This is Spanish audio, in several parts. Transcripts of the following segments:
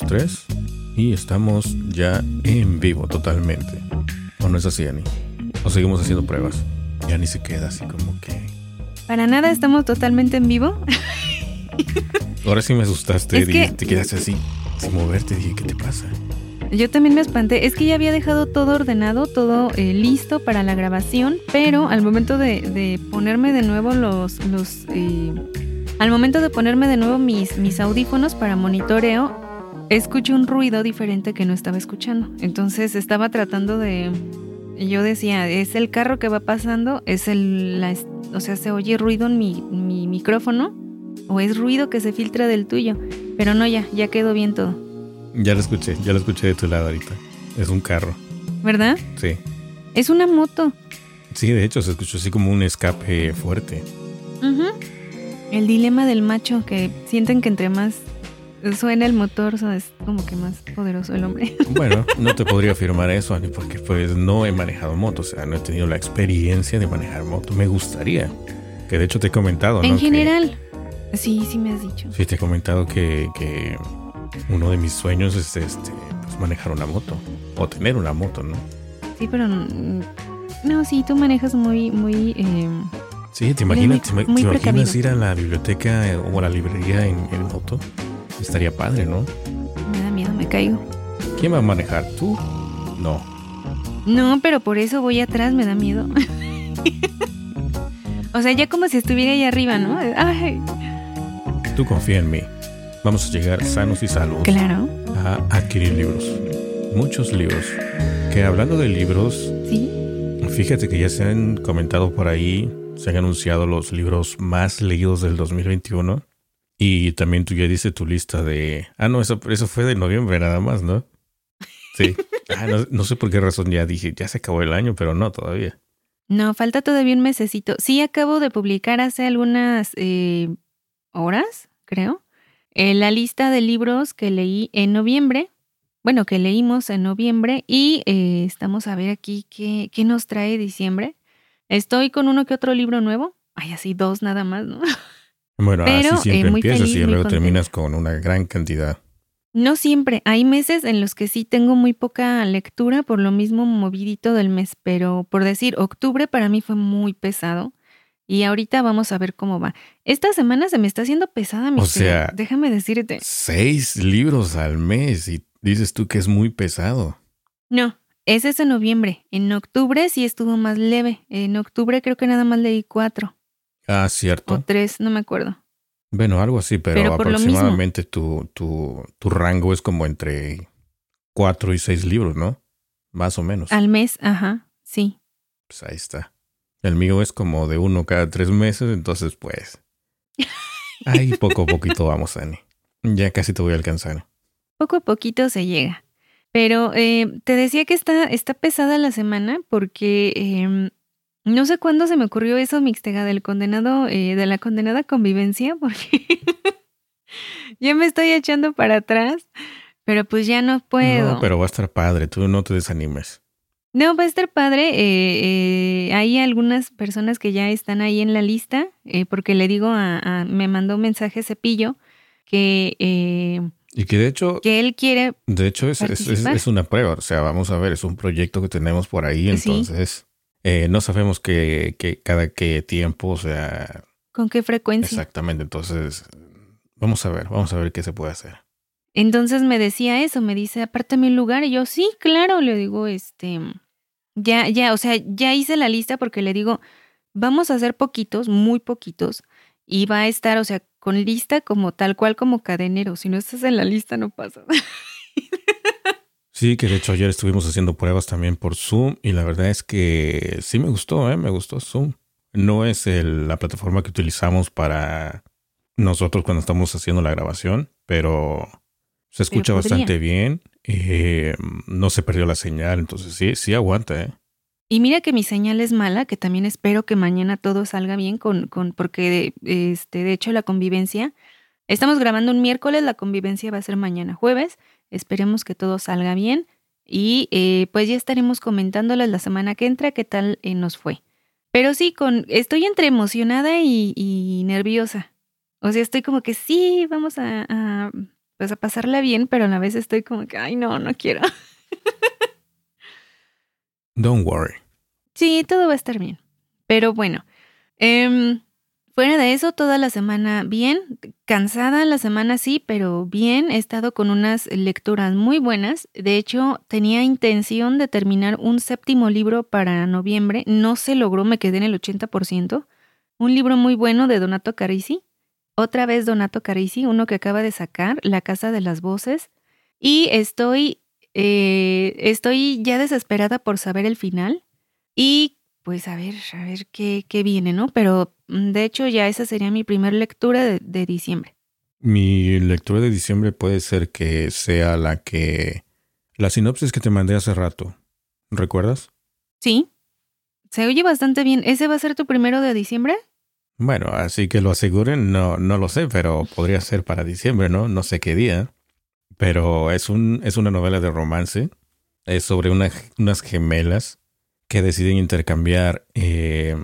Probando, 1, 2, 3. Y estamos ya en vivo totalmente. ¿O no es así, Ani? ¿O seguimos haciendo pruebas? Y Ani se queda así como que... Para nada estamos totalmente en vivo. Ahora sí me asustaste, Es que- te quedaste así, sin moverte. Dije, ¿qué te pasa? Yo también me espanté. Es que ya había dejado todo ordenado, todo eh, listo para la grabación, pero al momento de, de ponerme de nuevo los... los eh, al momento de ponerme de nuevo mis, mis audífonos para monitoreo, escucho un ruido diferente que no estaba escuchando. Entonces estaba tratando de... Yo decía, ¿es el carro que va pasando? ¿Es el... la o sea, ¿se oye ruido en mi, mi micrófono? ¿O es ruido que se filtra del tuyo? Pero no, ya, ya quedó bien todo. Ya lo escuché, ya lo escuché de tu lado ahorita. Es un carro. ¿Verdad? Sí. Es una moto. Sí, de hecho, se escuchó así como un escape fuerte. El dilema del macho, que sienten que entre más suena el motor, es como que más poderoso el hombre. Bueno, no te podría afirmar eso, Ani, porque pues no he manejado moto, o sea, no he tenido la experiencia de manejar moto. Me gustaría, que de hecho te he comentado, ¿no? en Que- general. Sí, sí me has dicho. sí, te he comentado que, que uno de mis sueños es este, pues manejar una moto, o tener una moto, ¿no? Sí, pero mm, no, sí, tú manejas muy, muy... eh, Sí, ¿te imaginas, muy- te, ima- muy te imaginas ir a la biblioteca eh, o a la librería en, en moto? Estaría padre, ¿no? me da miedo, me caigo. ¿Quién va a manejar? ¿Tú? No. No, pero por eso voy atrás, me da miedo. o sea, ya como si estuviera ahí arriba, ¿no? Ay, Tú confía en mí. Vamos a llegar sanos y salvos. claro, a adquirir libros. Muchos libros. Que hablando de libros, sí. fíjate que ya se han comentado por ahí, se han anunciado los libros más leídos del 2021. Y también tú ya diste tu lista de... Ah, no, eso, eso fue de noviembre nada más, ¿no? Sí. Ah, no, no sé por qué razón ya dije, ya se acabó el año, pero no todavía. No, falta todavía un mesecito. Sí, acabo de publicar hace algunas eh, horas, creo, eh, la lista de libros que leí en noviembre. Bueno, que leímos en noviembre y eh, estamos a ver aquí qué, qué nos trae diciembre. Estoy con uno que otro libro nuevo. Ay, así dos nada más, ¿no? Bueno, Pero, así siempre eh, muy empiezas feliz, y luego terminas con una gran cantidad. No siempre. Hay meses en los que sí tengo muy poca lectura, por lo mismo movidito del mes, pero por decir, octubre para mí fue muy pesado. Y ahorita vamos a ver cómo va. Esta semana se me está haciendo pesada, mi O sea, Déjame decirte. Seis libros al mes y dices tú que es muy pesado. No, ese es en noviembre. En octubre sí estuvo más leve. En octubre creo que nada más leí cuatro Ah, o cierto. tres, no me acuerdo. Bueno, algo así, pero, aproximadamente tu, tu, tu rango es como entre cuatro y seis libros, ¿no? Más o menos. Al mes, ajá, sí. Pues ahí está. El mío es como de uno cada tres meses, entonces pues... Ahí poco a poquito vamos, Ani. Ya casi te voy a alcanzar. Poco a poquito se llega. Pero eh, te decía que está, está pesada la semana porque eh, no sé cuándo se me ocurrió eso, Mixtega, del condenado, eh, de la condenada convivencia, porque ya me estoy echando para atrás, pero pues ya no puedo. No, pero va a estar padre, tú no te desanimes. No, va a estar padre. eh, eh, hay algunas personas que ya están ahí en la lista, eh, porque le digo a, a- me mandó un mensaje Cepillo que, eh, Y que de hecho, que él quiere de hecho es, una prueba, o sea, vamos a ver, es un proyecto que tenemos por ahí, entonces eh, no sabemos que, que cada qué tiempo, o sea, con qué frecuencia. Exactamente, entonces vamos a ver, vamos a ver qué se puede hacer. Entonces me decía eso, me dice, apártame un lugar. Y yo, sí, claro, le digo, este, ya, ya, o sea, ya hice la lista porque le digo, vamos a hacer poquitos, muy poquitos, y va a estar, o sea, con lista como tal cual como cadenero. Si no estás en la lista, no pasa. Sí, que de hecho ayer estuvimos haciendo pruebas también por Zoom y la verdad es que sí me gustó, ¿eh? me gustó Zoom. No es el- la plataforma que utilizamos para nosotros cuando estamos haciendo la grabación, pero se escucha bastante bien. Eh, no se perdió la señal, entonces sí, sí aguanta, ¿eh? Y mira que mi señal es mala, que también espero que mañana todo salga bien, con, con, porque este, de hecho la convivencia, estamos grabando un miércoles, la convivencia va a ser mañana jueves, esperemos que todo salga bien y eh, pues ya estaremos comentándoles la semana que entra qué tal eh, nos fue. Pero sí, con, estoy entre emocionada y, nerviosa. O sea, estoy como que sí, vamos a, a, pues a pasarla bien, pero a la vez estoy como que, ay, no, no quiero. Don't worry. Sí, todo va a estar bien. Pero bueno, em, fuera de eso, toda la semana bien, cansada la semana sí, pero bien, he estado con unas lecturas muy buenas. De hecho, tenía intención de terminar un séptimo libro para noviembre, no se logró, me quedé en el 80%. Un libro muy bueno de Donato Carisi. Otra vez Donato Carisi, uno que acaba de sacar, La Casa de las Voces. Y estoy eh, estoy ya desesperada por saber el final y pues a ver, a ver qué, qué viene, ¿no? Pero mm, de hecho ya esa sería mi primera lectura de, diciembre. Mi lectura de diciembre puede ser que sea la que... La sinopsis que te mandé hace rato. ¿Recuerdas? Sí. Se oye bastante bien. ¿Ese va a ser tu primero de diciembre? Bueno, así que lo aseguren, no, no lo sé, pero podría ser para diciembre, ¿no? No sé qué día. Pero es, un, es una novela de romance. Es sobre unas gemelas que deciden intercambiar, eh,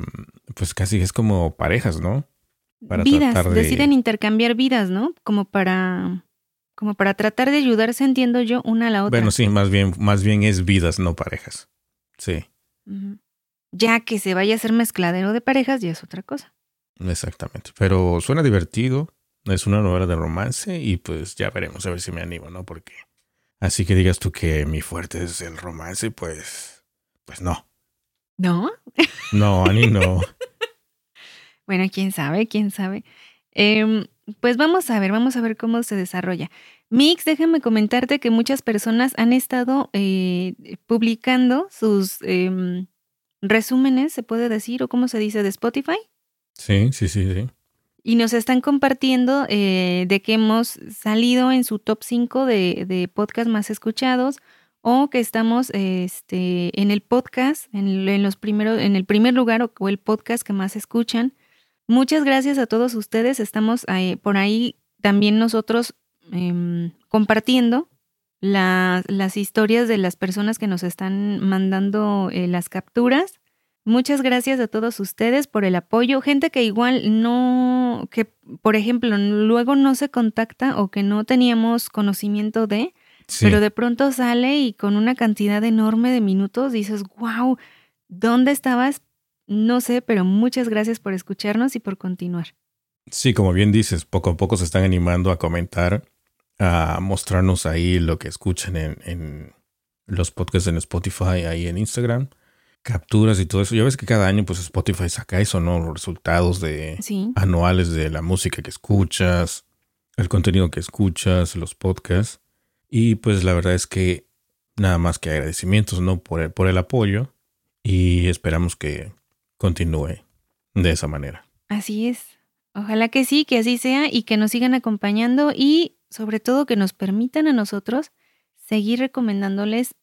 pues casi es como parejas, ¿no? Para vidas, deciden intercambiar vidas, ¿no? Como para, como para tratar de ayudarse, entiendo yo, una a la otra. Bueno, sí, más bien, más bien es vidas, no parejas. Sí. Ya que se vaya a ser mezcladero de parejas, ya es otra cosa. Exactamente. Pero suena divertido. Es una novela de romance y pues ya veremos a ver si me animo, ¿no? Porque así que digas tú que mi fuerte es el romance, pues, pues no. ¿No? No, Ani, no. bueno, quién sabe, quién sabe. Em, pues vamos a ver, vamos a ver cómo se desarrolla. Mix, déjame comentarte que muchas personas han estado eh, publicando sus em, resúmenes, se puede decir, o cómo se dice, de Spotify. Sí, sí, sí, sí y nos están compartiendo eh, de que hemos salido en su top 5 de, de podcast más escuchados o que estamos este, en el podcast, en, los primeros, en el primer lugar o, el podcast que más escuchan. Muchas gracias a todos ustedes. Estamos por ahí también nosotros em, compartiendo las historias de las personas que nos están mandando eh, las capturas. Muchas gracias a todos ustedes por el apoyo. Gente que igual no, que por ejemplo, luego no se contacta o que no teníamos conocimiento de, pero de pronto sale y con una cantidad enorme de minutos dices, wow, ¿dónde estabas? No sé, pero muchas gracias por escucharnos y por continuar. Sí, como bien dices, poco a poco se están animando a comentar, a mostrarnos ahí lo que escuchan en, en los podcasts en Spotify, ahí en Instagram capturas y todo eso. Ya ves que cada año pues Spotify saca eso, ¿no? Los resultados de anuales de la música que escuchas, el contenido que escuchas, los podcasts. Y pues la verdad es que nada más que agradecimientos, ¿no? Por el, por el apoyo y esperamos que continúe de esa manera. Así es. Ojalá que sí, que así sea y que nos sigan acompañando y sobre todo que nos permitan a nosotros seguir recomendándoles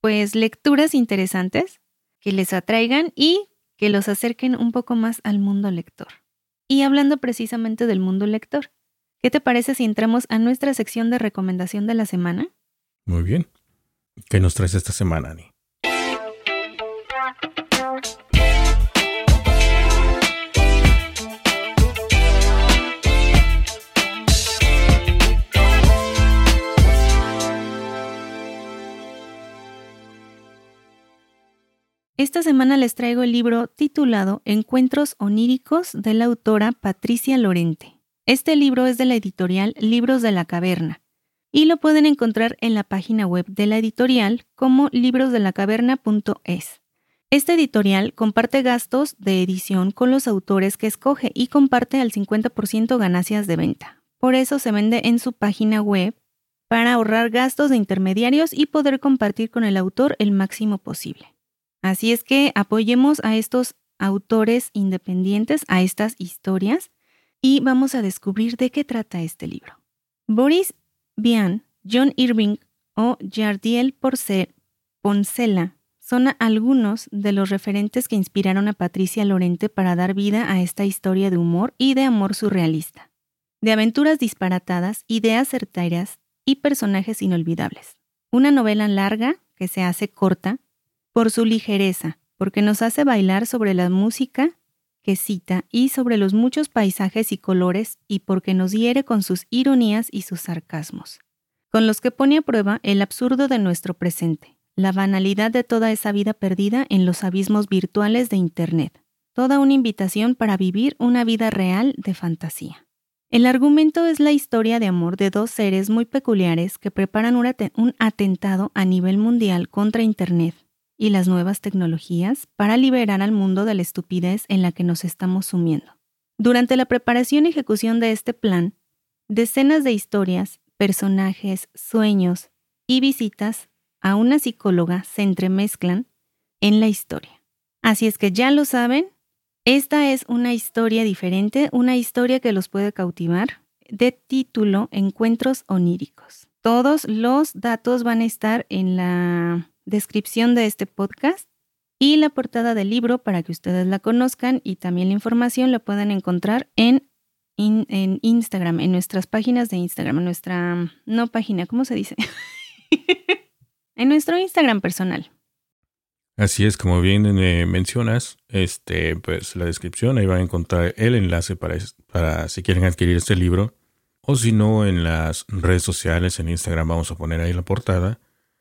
pues lecturas interesantes que les atraigan y que los acerquen un poco más al mundo lector. Y hablando precisamente del mundo lector, ¿qué te parece si entramos a nuestra sección de recomendación de la semana? Muy bien. ¿Qué nos traes esta semana, Ani? Esta semana les traigo el libro titulado Encuentros oníricos de la autora Patricia Lorente. Este libro es de la editorial Libros de la Caverna y lo pueden encontrar en la página web de la editorial como librosdelacaverna.es. Esta editorial comparte gastos de edición con los autores que escoge y comparte al 50% ganancias de venta. Por eso se vende en su página web para ahorrar gastos de intermediarios y poder compartir con el autor el máximo posible. Así es que apoyemos a estos autores independientes, a estas historias, y vamos a descubrir de qué trata este libro. Boris Vian, John Irving o Jardiel Poncela son algunos de los referentes que inspiraron a Patricia Lorente para dar vida a esta historia de humor y de amor surrealista, de aventuras disparatadas, ideas certeras y personajes inolvidables. Una novela larga que se hace corta por su ligereza, porque nos hace bailar sobre la música cita y sobre los muchos paisajes y colores y porque nos hiere con sus ironías y sus sarcasmos, con los que pone a prueba el absurdo de nuestro presente, la banalidad de toda esa vida perdida en los abismos virtuales de Internet. Toda una invitación para vivir una vida real de fantasía. El argumento es la historia de amor de dos seres muy peculiares que preparan un atentado a nivel mundial contra Internet y las nuevas tecnologías para liberar al mundo de la estupidez en la que nos estamos sumiendo. Durante la preparación y ejecución de este plan, decenas de historias, personajes, sueños y visitas a una psicóloga se entremezclan en la historia. Así es que ya lo saben, esta es una historia diferente, una historia que los puede cautivar, de título Encuentros oníricos. Todos los datos van a estar en la descripción de este podcast y la portada del libro para que ustedes la conozcan y también la información la puedan encontrar en, en Instagram, en nuestras páginas de Instagram, en nuestra, no página, ¿cómo se dice? en nuestro Instagram personal. Así es, como bien eh, mencionas, este, pues la descripción, ahí van a encontrar el enlace para si quieren adquirir este libro. O si no, en las redes sociales, en Instagram, vamos a poner ahí la portada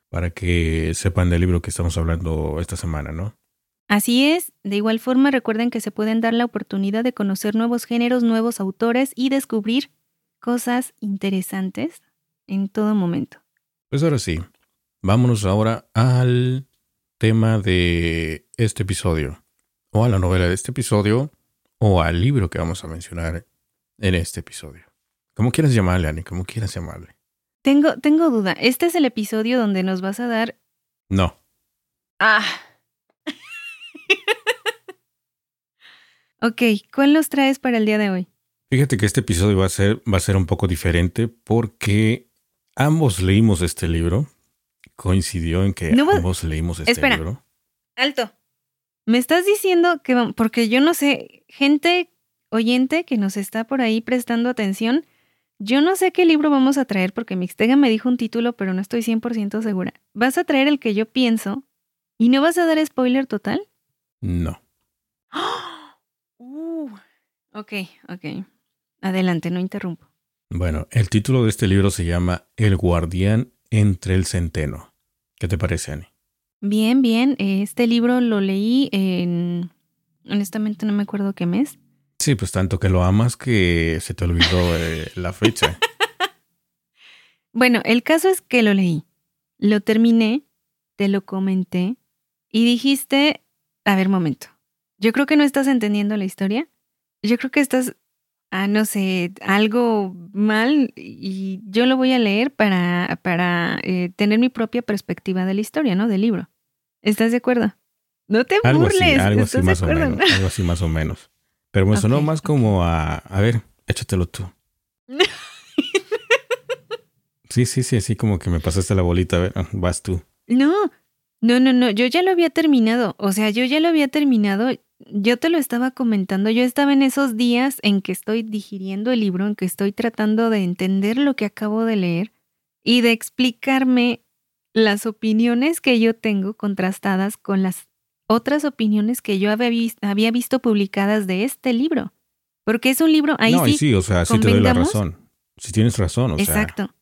para que sepan del libro que estamos hablando esta semana, ¿no? Así es, de igual forma recuerden que se pueden dar la oportunidad de conocer nuevos géneros, nuevos autores y descubrir cosas interesantes en todo momento. Pues ahora sí, vámonos ahora al tema de este episodio, o a la novela de este episodio, o al libro que vamos a mencionar en este episodio. Como quieras llamarle, Ani, como quieras llamarle. Tengo, tengo duda. ¿Este es el episodio donde nos vas a dar. No. Ah. ok, ¿cuál nos traes para el día de hoy? Fíjate que este episodio va a ser, va a ser un poco diferente porque ambos leímos este libro coincidió en que ambos leímos este espera, libro. Alto. Me estás diciendo que, porque yo no sé, gente oyente que nos está por ahí prestando atención, yo no sé qué libro vamos a traer porque Mixtega me dijo un título, pero no estoy 100% segura. ¿Vas a traer el que yo pienso y no vas a dar spoiler total? No. Uh, ok, ok. Adelante, no interrumpo. Bueno, el título de este libro se llama El guardián entre el centeno. ¿Qué te parece, Ani? Bien, bien. Este libro lo leí en... Honestamente no me acuerdo qué mes. Sí, pues tanto que lo amas que se te olvidó eh, la fecha. bueno, el caso es que lo leí. Lo terminé, te lo comenté y dijiste, a ver, momento, yo creo que no estás entendiendo la historia. Yo creo que estás ah, no sé, algo mal y yo lo voy a leer para, para eh, tener mi propia perspectiva de la historia, ¿no? Del libro. ¿Estás de acuerdo? No te burles. algo así más o menos. Algo así más o menos. Pero me sonó más como a, a ver, échatelo tú. sí, sí, sí, así como que me pasaste la bolita, a ver, ah, vas tú. No, no, no, no, yo ya lo había terminado. O sea, yo ya lo había terminado yo te lo estaba comentando, yo estaba en esos días en que estoy digiriendo el libro, en que estoy tratando de entender lo que acabo de leer y de explicarme las opiniones que yo tengo contrastadas con las otras opiniones que yo había, visto publicadas de este libro. Porque es un libro, ahí no, sí. sí, o sea, sí te doy la razón. Si tienes razón, o sea. Exacto.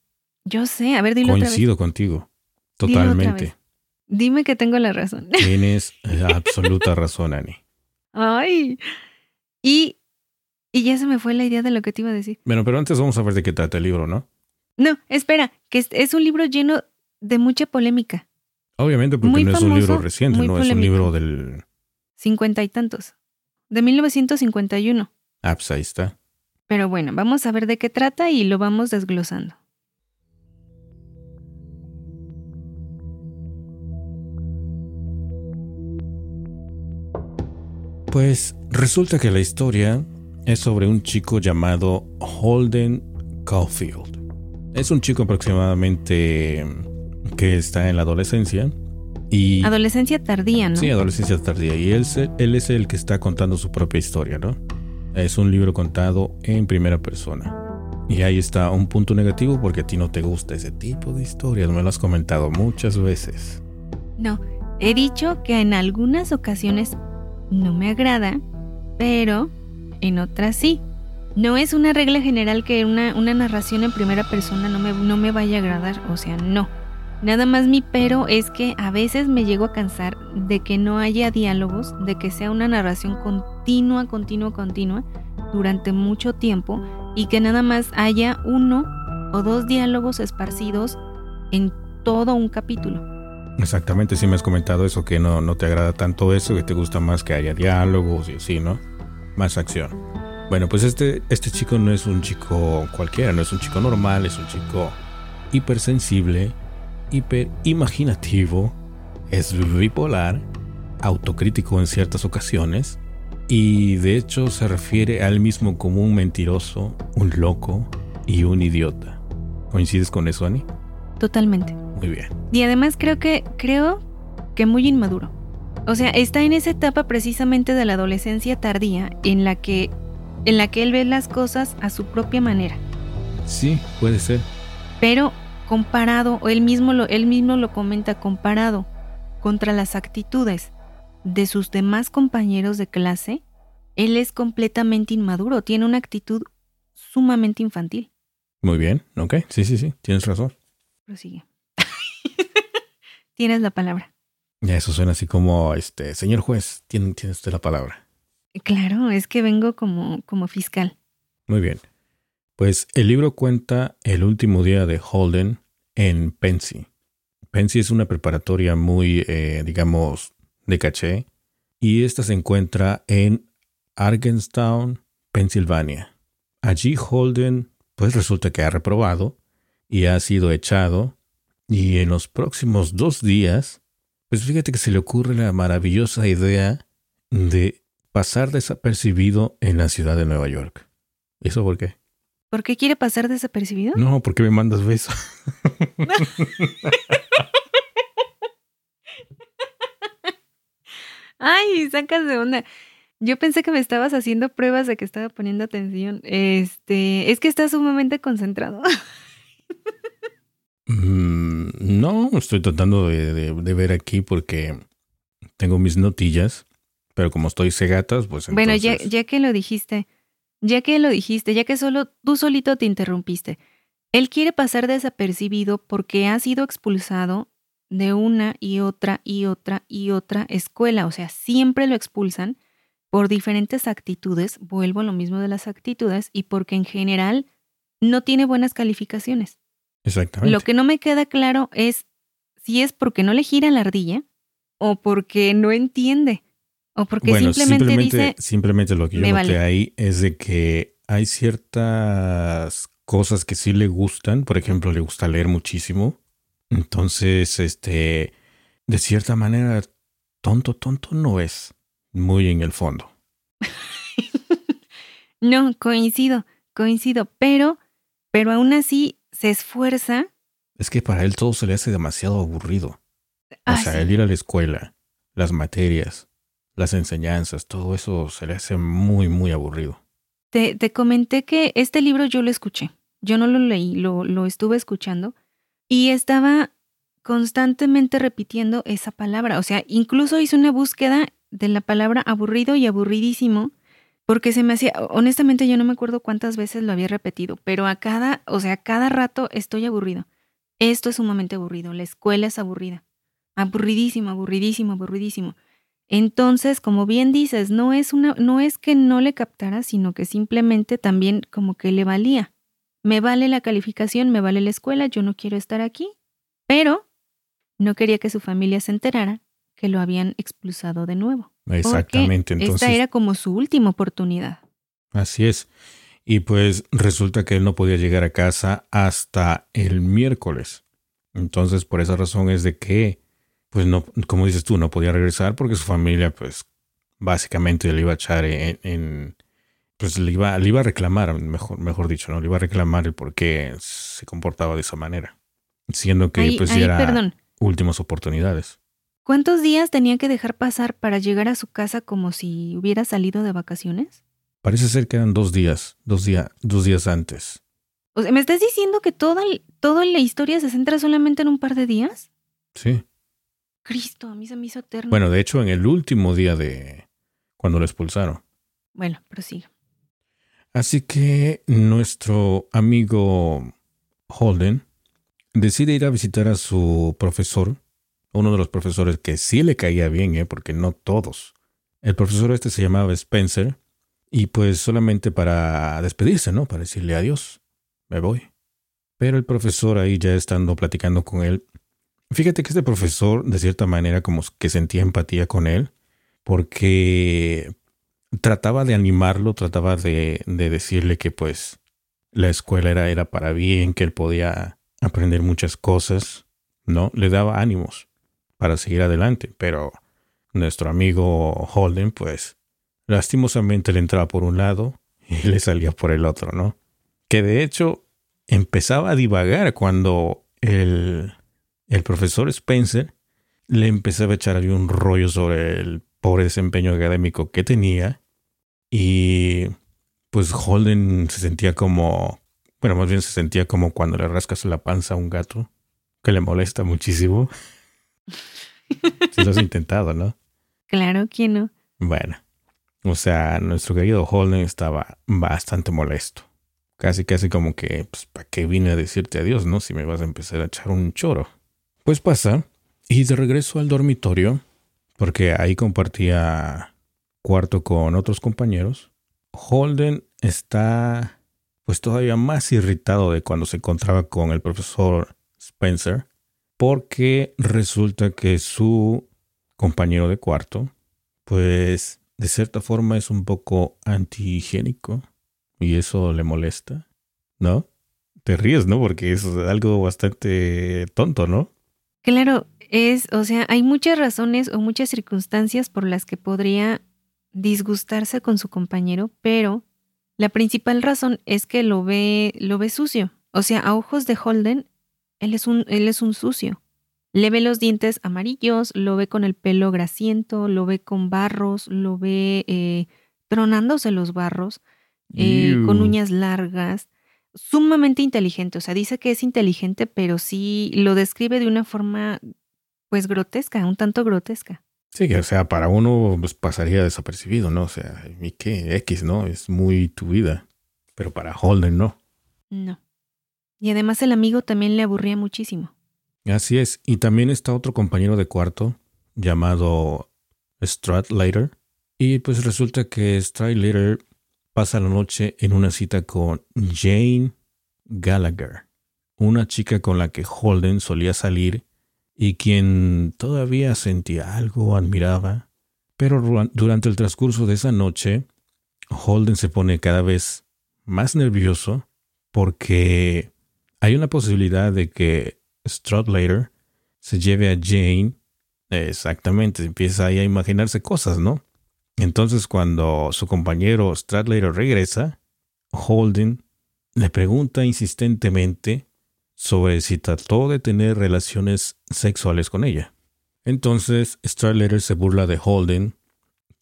Yo sé, a ver, dilo Coincido contigo. Totalmente. Dime que tengo la razón. Tienes absoluta razón, Ani. Ay. Y, y ya se me fue la idea de lo que te iba a decir. Bueno, pero antes vamos a ver de qué trata el libro, ¿no? No, espera, que es, un libro lleno de mucha polémica. Obviamente, porque no es un libro reciente, no es un libro del... Cincuenta y tantos. De 1951. Ah, pues ahí está. Pero bueno, vamos a ver de qué trata y lo vamos desglosando. Pues resulta que la historia es sobre un chico llamado Holden Caulfield. Es un chico aproximadamente que está en la adolescencia. Y, adolescencia tardía, ¿no? Sí, adolescencia tardía. Y él, él es el que está contando su propia historia, ¿no? Es un libro contado en primera persona. Y ahí está un punto negativo porque a ti no te gusta ese tipo de historias. Me lo has comentado muchas veces. No, he dicho que en algunas ocasiones no me agrada, pero en otras sí. No es una regla general que una, una narración en primera persona no me, no me vaya a agradar, o sea, no. Nada más mi pero es que a veces me llego a cansar de que no haya diálogos, de que sea una narración continua, continua, continua durante mucho tiempo y que nada más haya uno o dos diálogos esparcidos en todo un capítulo. Exactamente, sí me has comentado eso, que no, no te agrada tanto eso, que te gusta más que haya diálogos y así, ¿no? Más acción. Bueno, pues este, este chico no es un chico cualquiera, no es un chico normal, es un chico hipersensible, hiper imaginativo, es bipolar, autocrítico en ciertas ocasiones y de hecho se refiere a él mismo como un mentiroso, un loco y un idiota. ¿Coincides con eso, Ani? Totalmente. Muy bien. Y además creo que creo que muy inmaduro. O sea, está en esa etapa precisamente de la adolescencia tardía en la que en la que él ve las cosas a su propia manera. Sí, puede ser. Pero comparado, o él mismo lo, él mismo lo comenta, comparado contra las actitudes de sus demás compañeros de clase, él es completamente inmaduro, tiene una actitud sumamente infantil. Muy bien, ok, sí, sí, sí, tienes razón. Prosigue. tienes la palabra. Ya, eso suena así como, este, señor juez, tiene, tiene usted la palabra. Claro, es que vengo como, como fiscal. Muy bien. Pues el libro cuenta el último día de Holden en Pensy. Pensy es una preparatoria muy, eh, digamos, de caché, y esta se encuentra en Argenstown, Pensilvania. Allí Holden, pues resulta que ha reprobado y ha sido echado, y en los próximos dos días, pues fíjate que se le ocurre la maravillosa idea de pasar desapercibido en la ciudad de Nueva York. ¿Eso por qué? ¿Por qué quiere pasar desapercibido? No, porque me mandas besos. Ay, sacas de onda. Yo pensé que me estabas haciendo pruebas de que estaba poniendo atención. Este, es que estás sumamente concentrado. Mm, no, estoy tratando de, ver aquí porque tengo mis notillas, pero como estoy cegatas, pues Bueno, ya, ya que lo dijiste, ya que lo dijiste, ya que solo tú solito te interrumpiste, él quiere pasar desapercibido porque ha sido expulsado de una y otra y otra y otra escuela, o sea, siempre lo expulsan por diferentes actitudes, vuelvo a lo mismo de las actitudes, y porque en general no tiene buenas calificaciones. Exactamente. Lo que no me queda claro es si es porque no le gira la ardilla o porque no entiende o porque simplemente, dice... Simplemente lo que yo noté ahí es de que hay ciertas cosas que sí le gustan. Por ejemplo, le gusta leer muchísimo. Entonces, este, de cierta manera, tonto, tonto no es muy en el fondo. no, coincido, coincido, pero, pero aún así se esfuerza. Es que para él todo se le hace demasiado aburrido. o ah, sea, el ir a la escuela, las materias, las enseñanzas, todo eso se le hace muy, muy aburrido. Te, te comenté que este libro yo lo escuché. Yo no lo leí, lo, lo estuve escuchando y estaba constantemente repitiendo esa palabra. O sea, incluso hice una búsqueda de la palabra aburrido y aburridísimo porque se me hacía, honestamente yo no me acuerdo cuántas veces lo había repetido, pero a cada, o sea, a cada rato estoy aburrido. Esto es sumamente aburrido, la escuela es aburrida. Aburridísimo, aburridísimo, aburridísimo. Entonces, como bien dices, no es, una, no es que no le captara, sino que simplemente también como que le valía. Me vale la calificación, me vale la escuela, yo no quiero estar aquí, pero no quería que su familia se enterara que lo habían expulsado de nuevo. Exactamente. Entonces, esta era como su última oportunidad. Así es. Y pues resulta que él no podía llegar a casa hasta el miércoles. Entonces, por esa razón es de que pues no, como dices tú, no podía regresar porque su familia, pues básicamente le iba a echar en, pues le iba, le iba a reclamar, mejor, mejor dicho, ¿no? Le iba a reclamar el por qué se comportaba de esa manera. Siendo que pues ya era últimas oportunidades. ¿Cuántos días tenía que dejar pasar para llegar a su casa como si hubiera salido de vacaciones? Parece ser que eran dos días, dos, días, dos días antes. O sea, ¿me estás diciendo que toda, toda la historia se centra solamente en un par de días? Sí. Cristo, a mí se me hizo eterno. Bueno, de hecho, en el último día de cuando lo expulsaron. Bueno, prosigue. Así que nuestro amigo Holden decide ir a visitar a su profesor, uno de los profesores que sí le caía bien, ¿eh? porque no todos. El profesor este se llamaba Spencer y pues solamente para despedirse, ¿no? Para decirle adiós, me voy. Pero el profesor ahí ya estando platicando con él, fíjate que este profesor de cierta manera como que sentía empatía con él, porque trataba de animarlo, trataba de, de decirle que pues la escuela era, era para bien, que él podía aprender muchas cosas, ¿no? Le daba ánimos para seguir adelante, pero nuestro amigo Holden, pues, lastimosamente le entraba por un lado y le salía por el otro, ¿no? Que de hecho empezaba a divagar cuando el, el profesor Spencer le empezaba a echar ahí un rollo sobre el pobre desempeño académico que tenía y pues Holden se sentía como bueno, más bien se sentía como cuando le rascas la panza a un gato, que le molesta muchísimo. Si lo has intentado, ¿no? Claro que no. Bueno, o sea, nuestro querido Holden estaba bastante molesto. Casi, casi como que, pues, ¿para qué vine a decirte adiós, no? Si me vas a empezar a echar un choro. Pues pasa, y de regreso al dormitorio, porque ahí compartía cuarto con otros compañeros, Holden está pues todavía más irritado de cuando se encontraba con el profesor Spencer, porque resulta que su compañero de cuarto, pues de cierta forma es un poco antihigiénico y eso le molesta, ¿no? Te ríes, ¿no? Porque es algo bastante tonto, ¿no? Claro, es, o sea, hay muchas razones o muchas circunstancias por las que podría disgustarse con su compañero, pero la principal razón es que lo ve, lo ve sucio. O sea, a ojos de Holden, él es un, él es un sucio. Le ve los dientes amarillos, lo ve con el pelo grasiento, lo ve con barros, lo ve eh, tronándose los barros, eh, con uñas largas, sumamente inteligente. O sea, dice que es inteligente, pero sí lo describe de una forma, pues, grotesca, un tanto grotesca. Sí, o sea, para uno pues, pasaría desapercibido, ¿no? O sea, ¿y qué? X, ¿no? Es muy tu vida. Pero para Holden, no. No. Y además el amigo también le aburría muchísimo. Así es. Y también está otro compañero de cuarto llamado Stradlater. Y pues resulta que Stradlater pasa la noche en una cita con Jane Gallagher, una chica con la que Holden solía salir y quien todavía sentía algo, admiraba. Pero durante el transcurso de esa noche, Holden se pone cada vez más nervioso porque hay una posibilidad de que Stradlater se lleve a Jane. Exactamente, empieza ahí a imaginarse cosas, ¿no? Entonces cuando su compañero Stradlater regresa, Holden le pregunta insistentemente sobre si trató de tener relaciones sexuales con ella. Entonces, Starletter se burla de Holden,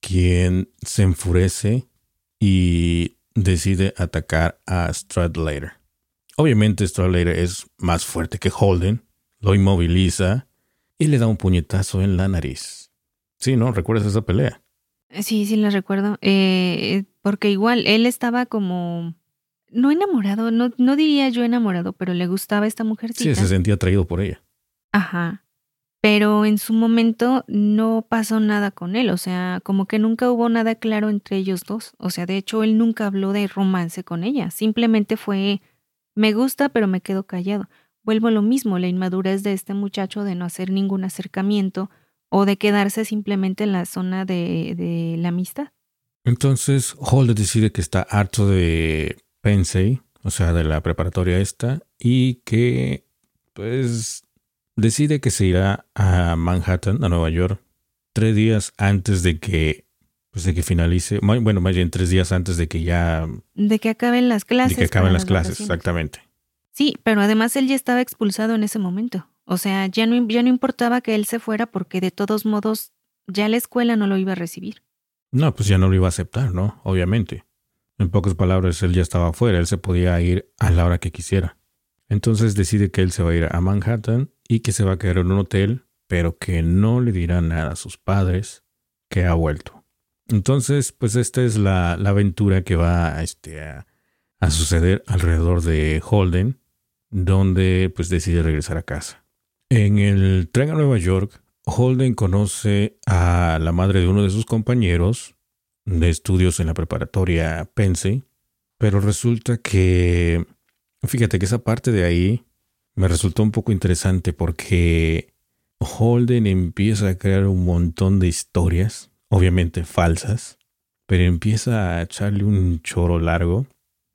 quien se enfurece y decide atacar a Stradlater. Obviamente Stradlater es más fuerte que Holden, lo inmoviliza y le da un puñetazo en la nariz. Sí, ¿no? ¿Recuerdas esa pelea? Sí, sí la recuerdo. Eh, porque igual él estaba como no enamorado, no, no diría yo enamorado, pero le gustaba esta mujercita. Sí, se sentía atraído por ella. Ajá. Pero en su momento no pasó nada con él, o sea, como que nunca hubo nada claro entre ellos dos. O sea, de hecho, él nunca habló de romance con ella. Simplemente fue, me gusta, pero me quedo callado. Vuelvo a lo mismo, la inmadurez de este muchacho de no hacer ningún acercamiento o de quedarse simplemente en la zona de, de la amistad. Entonces, Holder decide que está harto de Pensei, o sea, de la preparatoria esta, y que pues decide que se irá a Manhattan, a Nueva York, tres días antes de que Pues de que finalice, bueno, más bien tres días antes de que ya... De que acaben las clases. De que acaben las clases, exactamente. Sí, pero además él ya estaba expulsado en ese momento. O sea, ya no, ya no importaba que él se fuera porque de todos modos ya la escuela no lo iba a recibir. No, pues ya no lo iba a aceptar, ¿no? Obviamente. En pocas palabras, él ya estaba afuera, él se podía ir a la hora que quisiera. Entonces decide que él se va a ir a Manhattan y que se va a quedar en un hotel, pero que no le dirá nada a sus padres que ha vuelto. Entonces, pues esta es la, aventura que va este, a, a, suceder alrededor de Holden, donde pues decide regresar a casa. En el tren a Nueva York, Holden conoce a la madre de uno de sus compañeros de estudios en la preparatoria Pense, pero resulta que, fíjate que esa parte de ahí me resultó un poco interesante porque Holden empieza a crear un montón de historias obviamente falsas, pero empieza a echarle un choro largo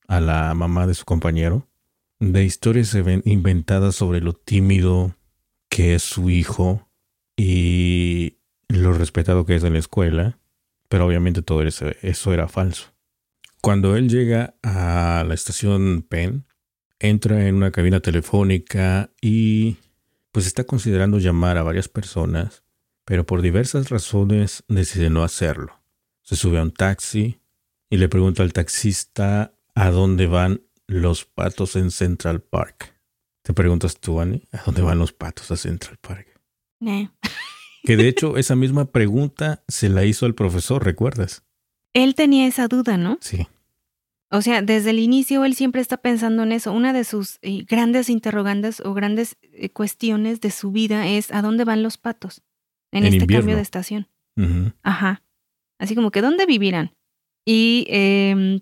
a la mamá de su compañero de historias inventadas sobre lo tímido que es su hijo y lo respetado que es en la escuela, pero obviamente todo eso, era falso. Cuando él llega a la estación Penn, entra en una cabina telefónica y pues está considerando llamar a varias personas pero por diversas razones decide no hacerlo. Se sube a un taxi y le pregunta al taxista a dónde van los patos en Central Park. ¿Te preguntas tú, Annie? ¿A dónde van los patos a Central Park? Que de hecho esa misma pregunta se la hizo al profesor, ¿recuerdas? Él tenía esa duda, ¿no? Sí. O sea, desde el inicio él siempre está pensando en eso. Una de sus eh, grandes interrogantes o grandes eh, cuestiones de su vida es ¿a dónde van los patos? en, este cambio de estación. Ajá. Así como que, ¿dónde vivirán? Y eh,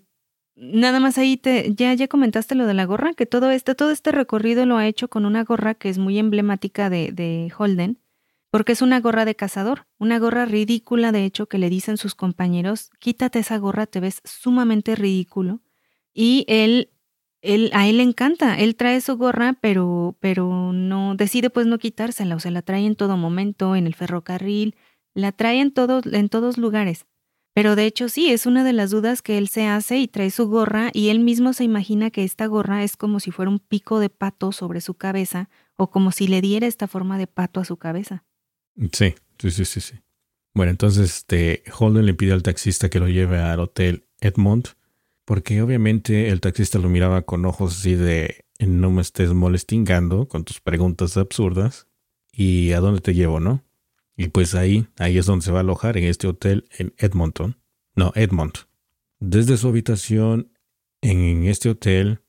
nada más ahí te, ya, ya comentaste lo de la gorra, que todo este, todo este recorrido lo ha hecho con una gorra que es muy emblemática de, de Holden, porque es una gorra de cazador, una gorra ridícula, de hecho, que le dicen sus compañeros, quítate esa gorra, te ves sumamente ridículo. Y él él, a él le encanta, él trae su gorra, pero, pero no, decide pues no quitársela, o sea, la trae en todo momento, en el ferrocarril, la trae en todos, en todos lugares. Pero de hecho sí, es una de las dudas que él se hace y trae su gorra y él mismo se imagina que esta gorra es como si fuera un pico de pato sobre su cabeza o como si le diera esta forma de pato a su cabeza. Sí, sí, sí, sí. sí. Bueno, entonces este, Holden le pide al taxista que lo lleve al hotel Edmond porque obviamente el taxista lo miraba con ojos así de no me estés molestingando con tus preguntas absurdas y a dónde te llevo, ¿no? Y pues ahí, ahí es donde se va a alojar en este hotel en Edmonton. No, Edmont. Desde su habitación en este hotel,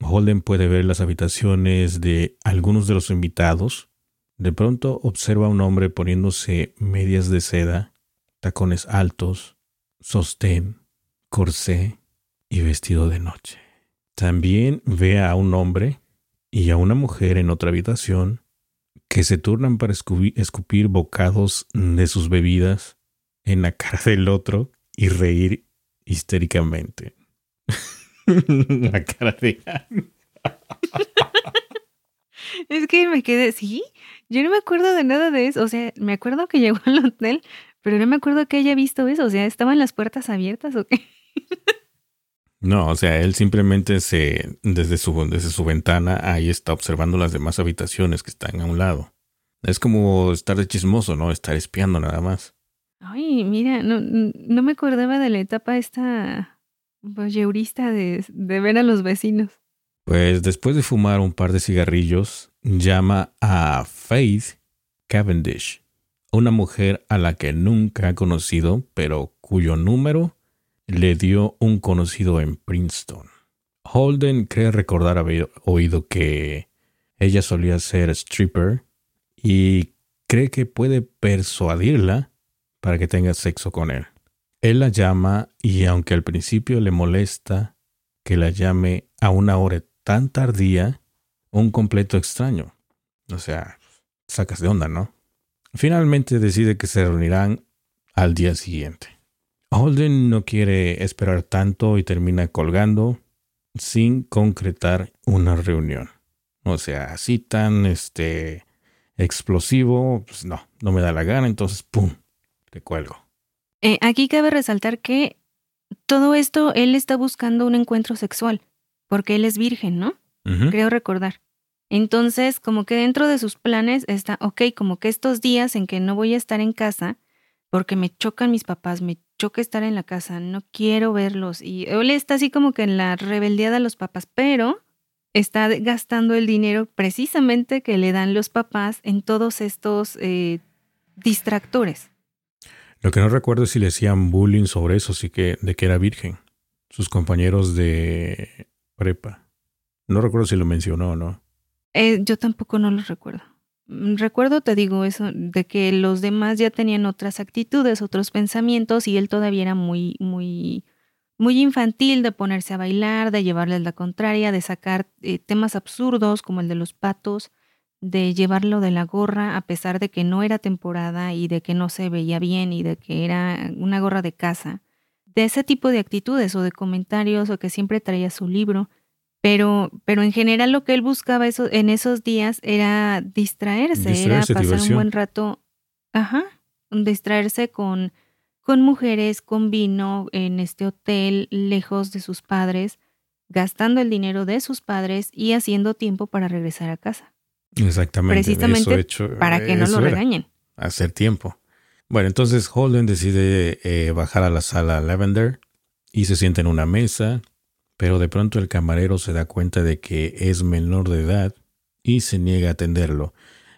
Holden puede ver las habitaciones de algunos de los invitados. De pronto observa a un hombre poniéndose medias de seda, tacones altos, sostén, corsé y vestido de noche. También ve a un hombre y a una mujer en otra habitación que se turnan para escupir bocados de sus bebidas en la cara del otro y reír histéricamente. la cara de Es que me quedé, sí, yo no me acuerdo de nada de eso. O sea, me acuerdo que llegó al hotel, pero no me acuerdo que haya visto eso. O sea, ¿estaban las puertas abiertas o qué? No, o sea, él simplemente se, desde su, desde su ventana, ahí está observando las demás habitaciones que están a un lado. Es como estar de chismoso, ¿no? Estar espiando nada más. Ay, mira, no, no me acordaba de la etapa esta voyeurista de, de ver a los vecinos. Pues después de fumar un par de cigarrillos, llama a Faith Cavendish, una mujer a la que nunca ha conocido, pero cuyo número le dio un conocido en Princeton. Holden cree recordar haber oído que ella solía ser stripper y cree que puede persuadirla para que tenga sexo con él. Él la llama y aunque al principio le molesta que la llame a una hora tan tardía, un completo extraño. O sea, sacas de onda, ¿no? Finalmente decide que se reunirán al día siguiente. Holden no quiere esperar tanto y termina colgando sin concretar una reunión. O sea, así tan este explosivo, pues no, no me da la gana, entonces pum, te cuelgo. Eh, aquí cabe resaltar que todo esto él está buscando un encuentro sexual, porque él es virgen, ¿no? Creo recordar. Entonces, como que dentro de sus planes está, ok, como que estos días en que no voy a estar en casa, porque me chocan mis papás, me choca estar en la casa, no quiero verlos. Y él está así como que en la rebeldía de los papás, pero está gastando el dinero precisamente que le dan los papás en todos estos eh, distractores. Lo que no recuerdo es si le hacían bullying sobre eso, sí que de que era virgen. Sus compañeros de prepa. No recuerdo si lo mencionó o no. Eh, yo tampoco no lo recuerdo. Mm, recuerdo, te digo eso, de que los demás ya tenían otras actitudes, otros pensamientos y él todavía era muy, muy, muy infantil de ponerse a bailar, de llevarles la contraria, de sacar eh, temas absurdos como el de los patos, de llevarlo de la gorra a pesar de que no era temporada y de que no se veía bien y de que era una gorra de casa. De ese tipo de actitudes o de comentarios o que siempre traía su libro pero, pero en general lo que él buscaba eso, en esos días era distraerse, era pasar un buen rato, ajá, distraerse con, con mujeres, con vino, en este hotel, lejos de sus padres, gastando el dinero de sus padres y haciendo tiempo para regresar a casa. Exactamente. Precisamente para que no lo regañen. Hacer tiempo. Bueno, entonces Holden decide eh, bajar a la sala Lavender y se sienta en una mesa pero de pronto el camarero se da cuenta de que es menor de edad y se niega a atenderlo.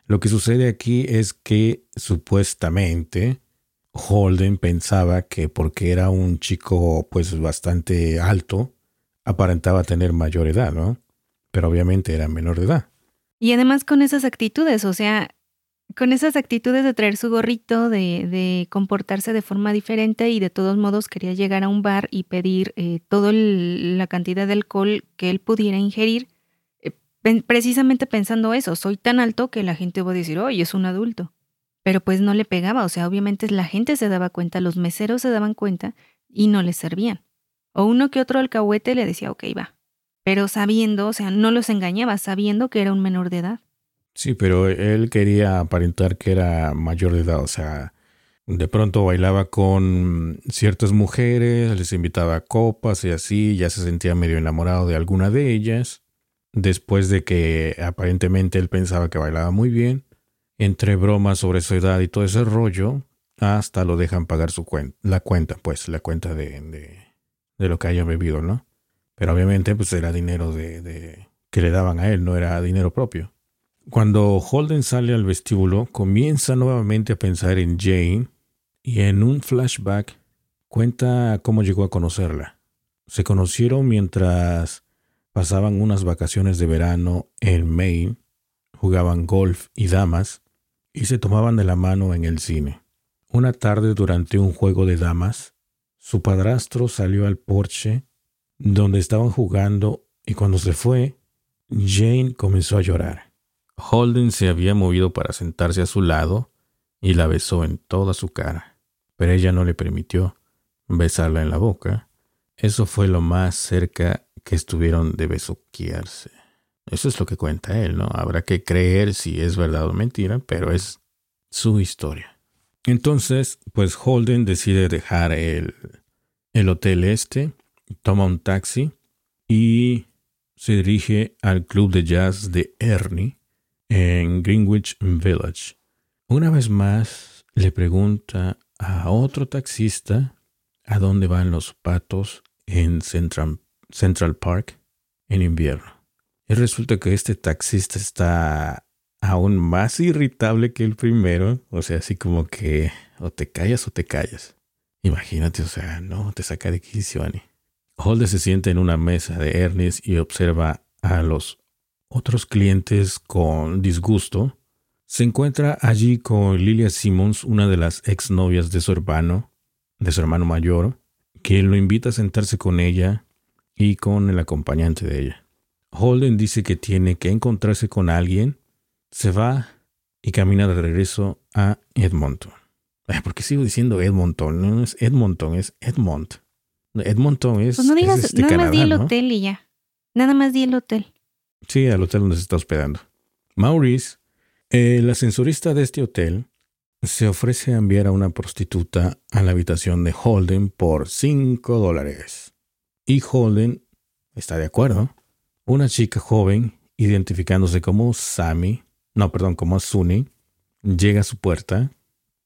Lo que sucede aquí es que supuestamente Holden pensaba que porque era un chico pues bastante alto, aparentaba tener mayor edad, ¿no? Pero obviamente era menor de edad. Y además con esas actitudes, o sea, con esas actitudes de traer su gorrito, de, de, comportarse de forma diferente y de todos modos quería llegar a un bar y pedir eh, toda la cantidad de alcohol que él pudiera ingerir, eh, precisamente pensando eso, soy tan alto que la gente va a decir, oye, es un adulto. Pero pues no le pegaba, o sea, obviamente la gente se daba cuenta, los meseros se daban cuenta y no les servían. O uno que otro alcahuete le decía, ok, va. Pero sabiendo, o sea, no los engañaba, sabiendo que era un menor de edad. Sí, pero él quería aparentar que era mayor de edad, o sea, de pronto bailaba con ciertas mujeres, les invitaba a copas y así, ya se sentía medio enamorado de alguna de ellas, después de que aparentemente él pensaba que bailaba muy bien, entre bromas sobre su edad y todo ese rollo, hasta lo dejan pagar su cuenta, la cuenta, pues, la cuenta de, de, lo que haya bebido, ¿no? Pero obviamente pues era dinero de, de que le daban a él, no era dinero propio. Cuando Holden sale al vestíbulo, comienza nuevamente a pensar en Jane y en un flashback cuenta cómo llegó a conocerla. Se conocieron mientras pasaban unas vacaciones de verano en Maine, jugaban golf y damas y se tomaban de la mano en el cine. Una tarde durante un juego de damas, su padrastro salió al porche donde estaban jugando y cuando se fue, Jane comenzó a llorar. Holden se había movido para sentarse a su lado y la besó en toda su cara, pero ella no le permitió besarla en la boca. Eso fue lo más cerca que estuvieron de besuquearse. Eso es lo que cuenta él, ¿no? Habrá que creer si es verdad o mentira, pero es su historia. Entonces, pues Holden decide dejar el, el hotel este, toma un taxi y se dirige al club de jazz de Ernie, en Greenwich Village. Una vez más le pregunta a otro taxista a dónde van los patos en Central, Central Park en invierno. Y resulta que este taxista está aún más irritable que el primero, o sea, así como que o te callas o te callas. Imagínate, o sea, no, te saca de quicio, Annie. Holder se sienta en una mesa de Ernest y observa a los otros clientes con disgusto, se encuentra allí con Lilia Simmons, una de las exnovias de su hermano, de su hermano mayor, que lo invita a sentarse con ella y con el acompañante de ella. Holden dice que tiene que encontrarse con alguien, se va y camina de regreso a Edmonton. ¿Por qué sigo diciendo Edmonton? No es Edmonton, es Edmont. Edmonton es. Pues no digas, este nada más di el hotel y ya. Nada más di el hotel. Sí, al hotel donde se está hospedando. Maurice, el ascensorista de este hotel, se ofrece a enviar a una prostituta a la habitación de Holden por 5 dólares. Y Holden está de acuerdo. Una chica joven, identificándose como Sammy, no, perdón, como Sunny, llega a su puerta,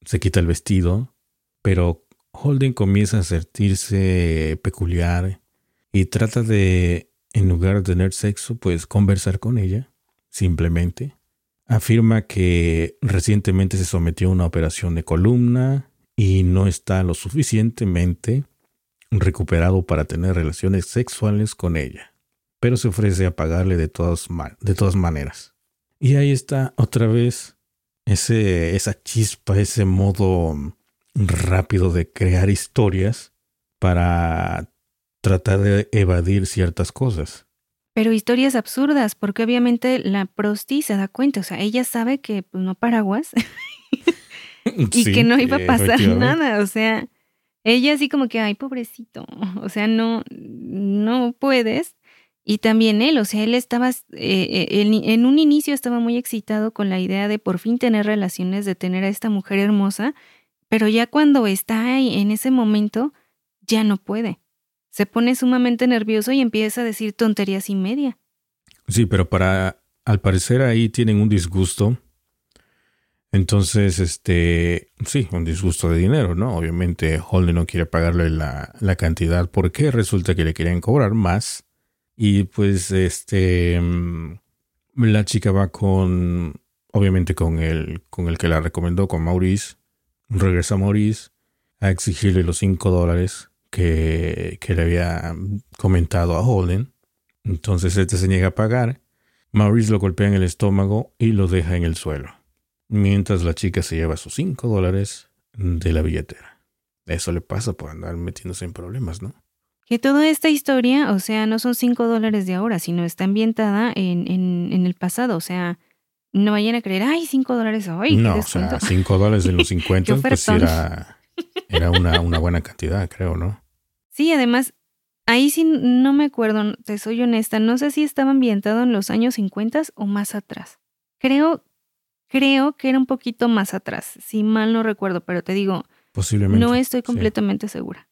se quita el vestido, pero Holden comienza a sentirse peculiar y trata de, en lugar de tener sexo, pues conversar con ella, simplemente. Afirma que recientemente se sometió a una operación de columna y no está lo suficientemente recuperado para tener relaciones sexuales con ella, pero se ofrece a pagarle de todas, de todas maneras. Y ahí está otra vez ese, esa chispa, ese modo rápido de crear historias para tratar de evadir ciertas cosas. Pero historias absurdas, porque obviamente la prosti se da cuenta, o sea, ella sabe que pues, no paraguas y que no iba a pasar nada, o sea, ella así como que, ay, pobrecito, o sea, no, no puedes. Y también él, o sea, él estaba, eh, eh, en un inicio estaba muy excitado con la idea de por fin tener relaciones, de tener a esta mujer hermosa, pero ya cuando está ahí en ese momento, ya no puede. Se pone sumamente nervioso y empieza a decir tonterías y media. Sí, pero para, al parecer ahí tienen un disgusto. Entonces, este, sí, un disgusto de dinero, ¿no? Obviamente Holden no quiere pagarle la, la cantidad porque resulta que le querían cobrar más. Y pues, este, mm, la chica va con, obviamente con el, con el que la recomendó, con Maurice regresa Maurice a exigirle los 5 dólares que, le había comentado a Holden. Entonces este se niega a pagar. Maurice lo golpea en el estómago y lo deja en el suelo. Mientras la chica se lleva sus 5 dólares de la billetera. Eso le pasa por andar metiéndose en problemas, ¿no? Que toda esta historia, o sea, no son 5 dólares de ahora, sino está ambientada en, en el pasado. O sea, no vayan a creer, ay, 5 dólares hoy. No, o sea, 5 dólares en los 50, pues era, era una, una buena cantidad, creo, ¿no? Sí, además, ahí sí no me acuerdo, te soy honesta, no sé si estaba ambientado en los años 50 o más atrás. Creo, creo que era un poquito más atrás, si mal no recuerdo, pero te digo, posiblemente. No estoy completamente segura.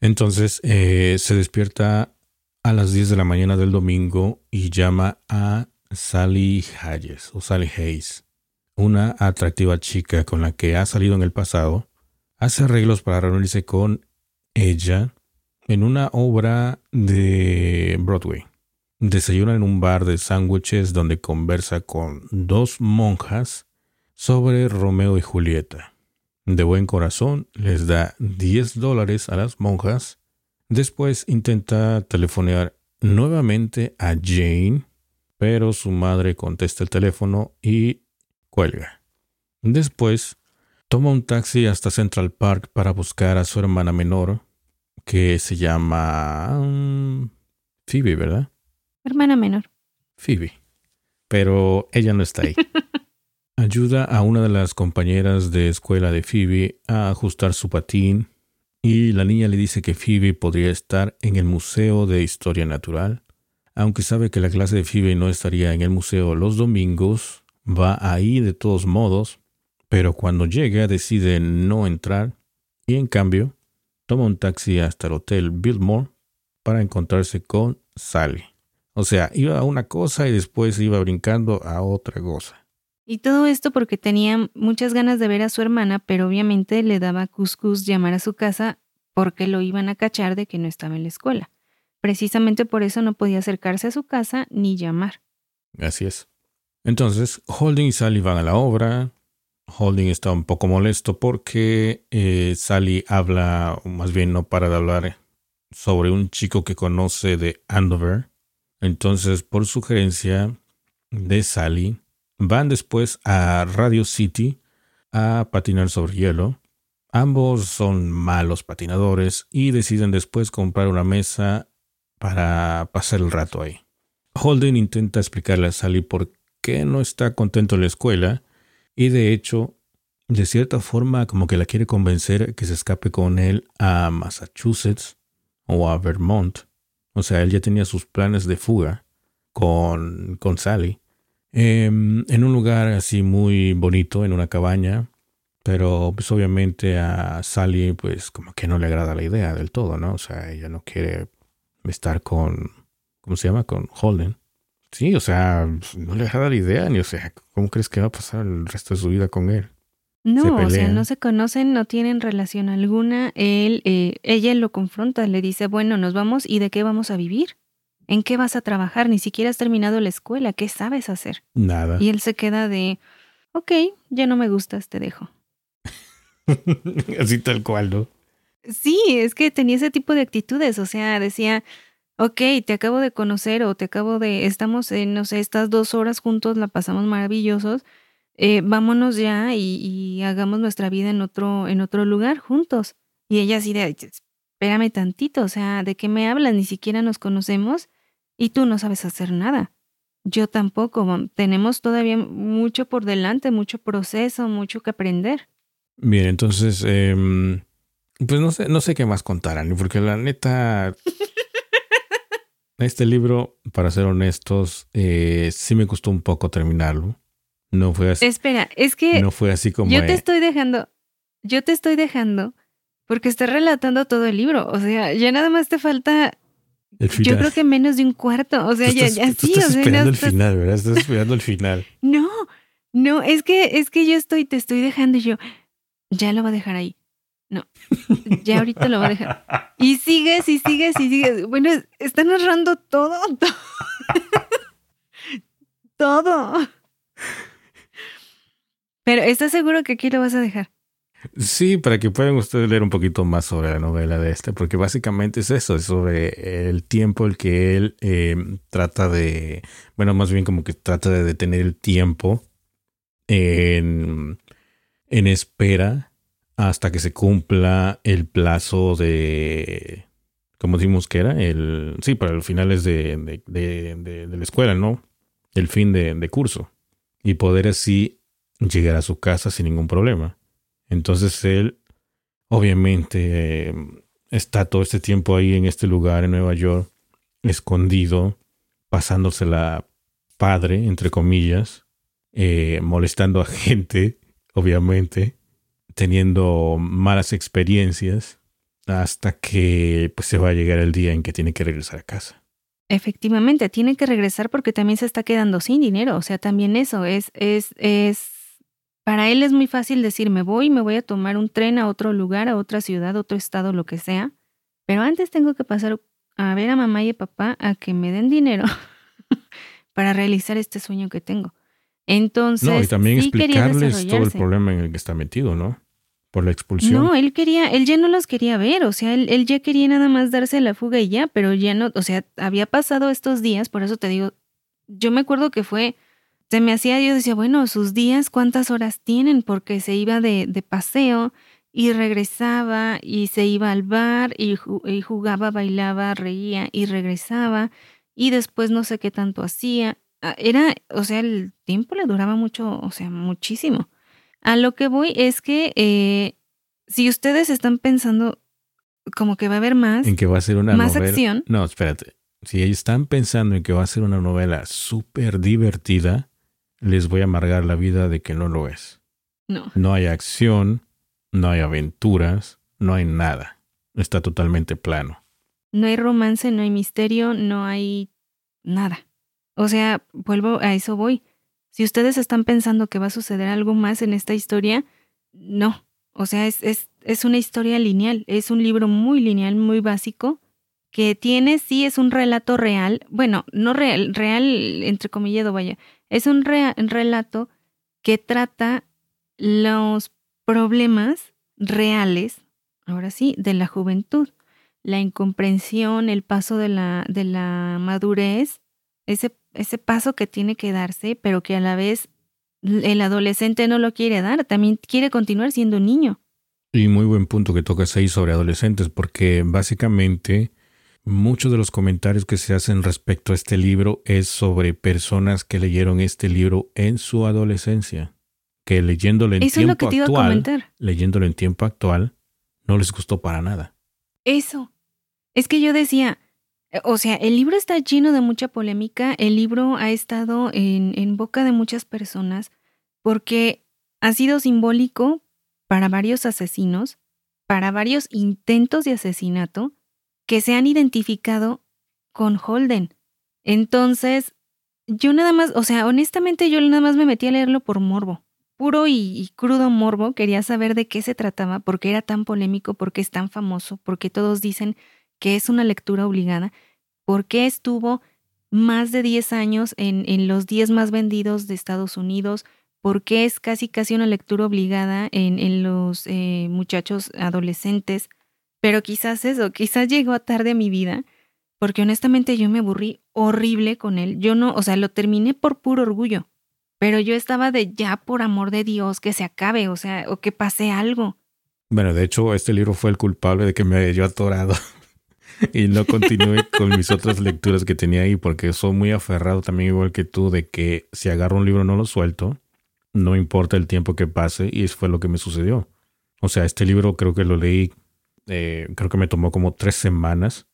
Entonces, eh, se despierta a las 10 de la mañana del domingo y llama a Sally Hayes o Sally Hayes, una atractiva chica con la que ha salido en el pasado, hace arreglos para reunirse con ella en una obra de Broadway. Desayuna en un bar de sándwiches donde conversa con dos monjas sobre Romeo y Julieta. De buen corazón les da 10 dólares a las monjas. Después intenta telefonear nuevamente a Jane pero su madre contesta el teléfono y cuelga. Después, toma un taxi hasta Central Park para buscar a su hermana menor, que se llama mm, Phoebe, ¿verdad? Hermana menor. Phoebe. Pero ella no está ahí. Ayuda a una de las compañeras de escuela de Phoebe a ajustar su patín y la niña le dice que Phoebe podría estar en el Museo de Historia Natural aunque sabe que la clase de Phoebe no estaría en el museo los domingos, va ahí de todos modos, pero cuando llega decide no entrar y en cambio toma un taxi hasta el hotel Biltmore para encontrarse con Sally. O sea, iba a una cosa y después iba brincando a otra cosa. Y todo esto porque tenía muchas ganas de ver a su hermana, pero obviamente le daba cuscus llamar a su casa porque lo iban a cachar de que no estaba en la escuela. Precisamente por eso no podía acercarse a su casa ni llamar. Así es. Entonces, Holding y Sally van a la obra. Holding está un poco molesto porque eh, Sally habla, más bien no para de hablar, sobre un chico que conoce de Andover. Entonces, por sugerencia de Sally, van después a Radio City a patinar sobre hielo. Ambos son malos patinadores y deciden después comprar una mesa para pasar el rato ahí. Holden intenta explicarle a Sally por qué no está contento en la escuela y de hecho, de cierta forma como que la quiere convencer que se escape con él a Massachusetts o a Vermont. O sea, él ya tenía sus planes de fuga con, con Sally. Em, en un lugar así muy bonito, en una cabaña, Pero pues obviamente a Sally pues como que no le agrada la idea del todo, ¿no? O sea, ella no quiere estar con, ¿cómo se llama? Con Holden. Sí, o sea, no le agrada la idea, ni o sea, ¿cómo crees que va a pasar el resto de su vida con él? No, o sea, no se conocen, no tienen relación alguna. Él, eh, ella lo confronta, le dice, bueno, nos vamos y de qué vamos a vivir. ¿En qué vas a trabajar? Ni siquiera has terminado la escuela. ¿Qué sabes hacer? Nada. Y él se queda de, ok, ya no me gustas, te dejo. Así tal cual, ¿no? Sí, es que tenía ese tipo de actitudes. O sea, decía, ok, te acabo de conocer o te acabo de, estamos en, no sé, estas dos horas juntos, la pasamos maravillosos eh, vámonos ya y, hagamos nuestra vida en otro, en otro lugar juntos. Y ella así de, espérame tantito, o sea, ¿de qué me hablas? Ni siquiera nos conocemos y tú no sabes hacer nada. Yo tampoco. Tenemos todavía mucho por delante, mucho proceso, mucho que aprender. Bien, entonces, em, pues no sé, no sé qué más contar, Ani, porque la neta, este libro, para ser honestos, eh, sí me costó un poco terminarlo. No fue así. Espera, es que. No fue así como. Yo te estoy dejando. Yo te estoy dejando porque estás relatando todo el libro. O sea, ya nada más te falta. El final. Yo creo que menos de un cuarto. O sea, ya, ya sí. Estás o sea, esperando el final, ¿verdad? Estás esperando el final. no, no, es que, es que yo estoy, te estoy dejando y yo. Ya lo va a dejar ahí. No, ya ahorita lo va a dejar. Y sigues y sigues y sigues. Bueno, está narrando todo. Todo. todo. Pero ¿estás seguro que aquí lo vas a dejar? Sí, para que puedan ustedes leer un poquito más sobre la novela de este, porque básicamente es eso, es sobre el tiempo el que él eh, trata de, bueno, más bien como que trata de detener el tiempo en, en espera hasta que se cumpla el plazo de, como decimos que era, el, sí, para los finales de, de, de, de la escuela, ¿no? El fin de curso. Y poder así llegar a su casa sin ningún problema. Entonces él, obviamente, eh, está todo este tiempo ahí en este lugar en Nueva York, escondido, pasándosela padre, entre comillas, eh, molestando a gente, obviamente, teniendo malas experiencias, hasta que pues, se va a llegar el día en que tiene que regresar a casa. Efectivamente, tiene que regresar porque también se está quedando sin dinero. O sea, también eso es, es, es para él es muy fácil decir, me voy, me voy a tomar un tren a otro lugar, a otra ciudad, a otro estado, lo que sea, pero antes tengo que pasar a ver a mamá y a papá a que me den dinero para realizar este sueño que tengo. Entonces, no, y también explicarles todo el problema en el que está metido, ¿no? Por la expulsión. No, él quería, él ya no los quería ver, o sea, él, él ya quería nada más darse la fuga y ya, pero ya no, o sea, había pasado estos días, por eso te digo, yo me acuerdo que fue se me hacía, yo decía, bueno, sus días, ¿cuántas horas tienen? Porque se iba de, paseo y regresaba y se iba al bar y, jugaba, bailaba, reía y regresaba y después no sé qué tanto hacía. Ah, era, o sea, el tiempo le duraba mucho, o sea, muchísimo. A lo que voy es que eh, si ustedes están pensando como que va a haber más, en que va a ser una más acción. No, espérate. Si están pensando en que va a ser una novela súper divertida, les voy a amargar la vida de que no lo es. No. No hay acción, no hay aventuras, no hay nada. Está totalmente plano. No hay romance, no hay misterio, no hay nada. O sea, vuelvo a eso voy. Si ustedes están pensando que va a suceder algo más en esta historia, no. O sea, es, es, es una historia lineal, es un libro muy lineal, muy básico, que tiene, sí, es un relato real, bueno, no real, real entre comillado, vaya, es un relato que trata los problemas reales, ahora sí, de la juventud, la incomprensión, el paso de la, de la madurez, ese, ese paso que tiene que darse, pero que a la vez el adolescente no lo quiere dar, también quiere continuar siendo niño. Y muy buen punto que tocas ahí sobre adolescentes, porque básicamente Muchos de los comentarios que se hacen respecto a este libro es sobre personas que leyeron este libro en su adolescencia, que leyéndolo en tiempo actual, leyéndolo en tiempo actual, no les gustó para nada. Eso. Es que yo decía, o sea, el libro está lleno de mucha polémica, el libro ha estado en, boca de muchas personas porque ha sido simbólico para varios asesinos, para varios intentos de asesinato que se han identificado con Holden. Entonces, yo nada más, o sea, honestamente yo nada más me metí a leerlo por morbo. Puro y, crudo morbo, quería saber de qué se trataba, por qué era tan polémico, por qué es tan famoso, por qué todos dicen que es una lectura obligada, por qué estuvo más de 10 años en, en los 10 más vendidos de Estados Unidos, por qué es casi casi una lectura obligada en, en los eh, muchachos adolescentes, pero quizás eso, quizás llegó tarde a mi vida porque honestamente yo me aburrí horrible con él. Yo no, o sea, lo terminé por puro orgullo, pero yo estaba de ya por amor de Dios que se acabe, o sea, o que pase algo. Bueno, de hecho, este libro fue el culpable de que me haya atorado y no continué con mis otras lecturas que tenía ahí porque soy muy aferrado también igual que tú de que si agarro un libro no lo suelto, no importa el tiempo que pase y eso fue lo que me sucedió. O sea, este libro creo que lo leí, eh, creo que me tomó como tres semanas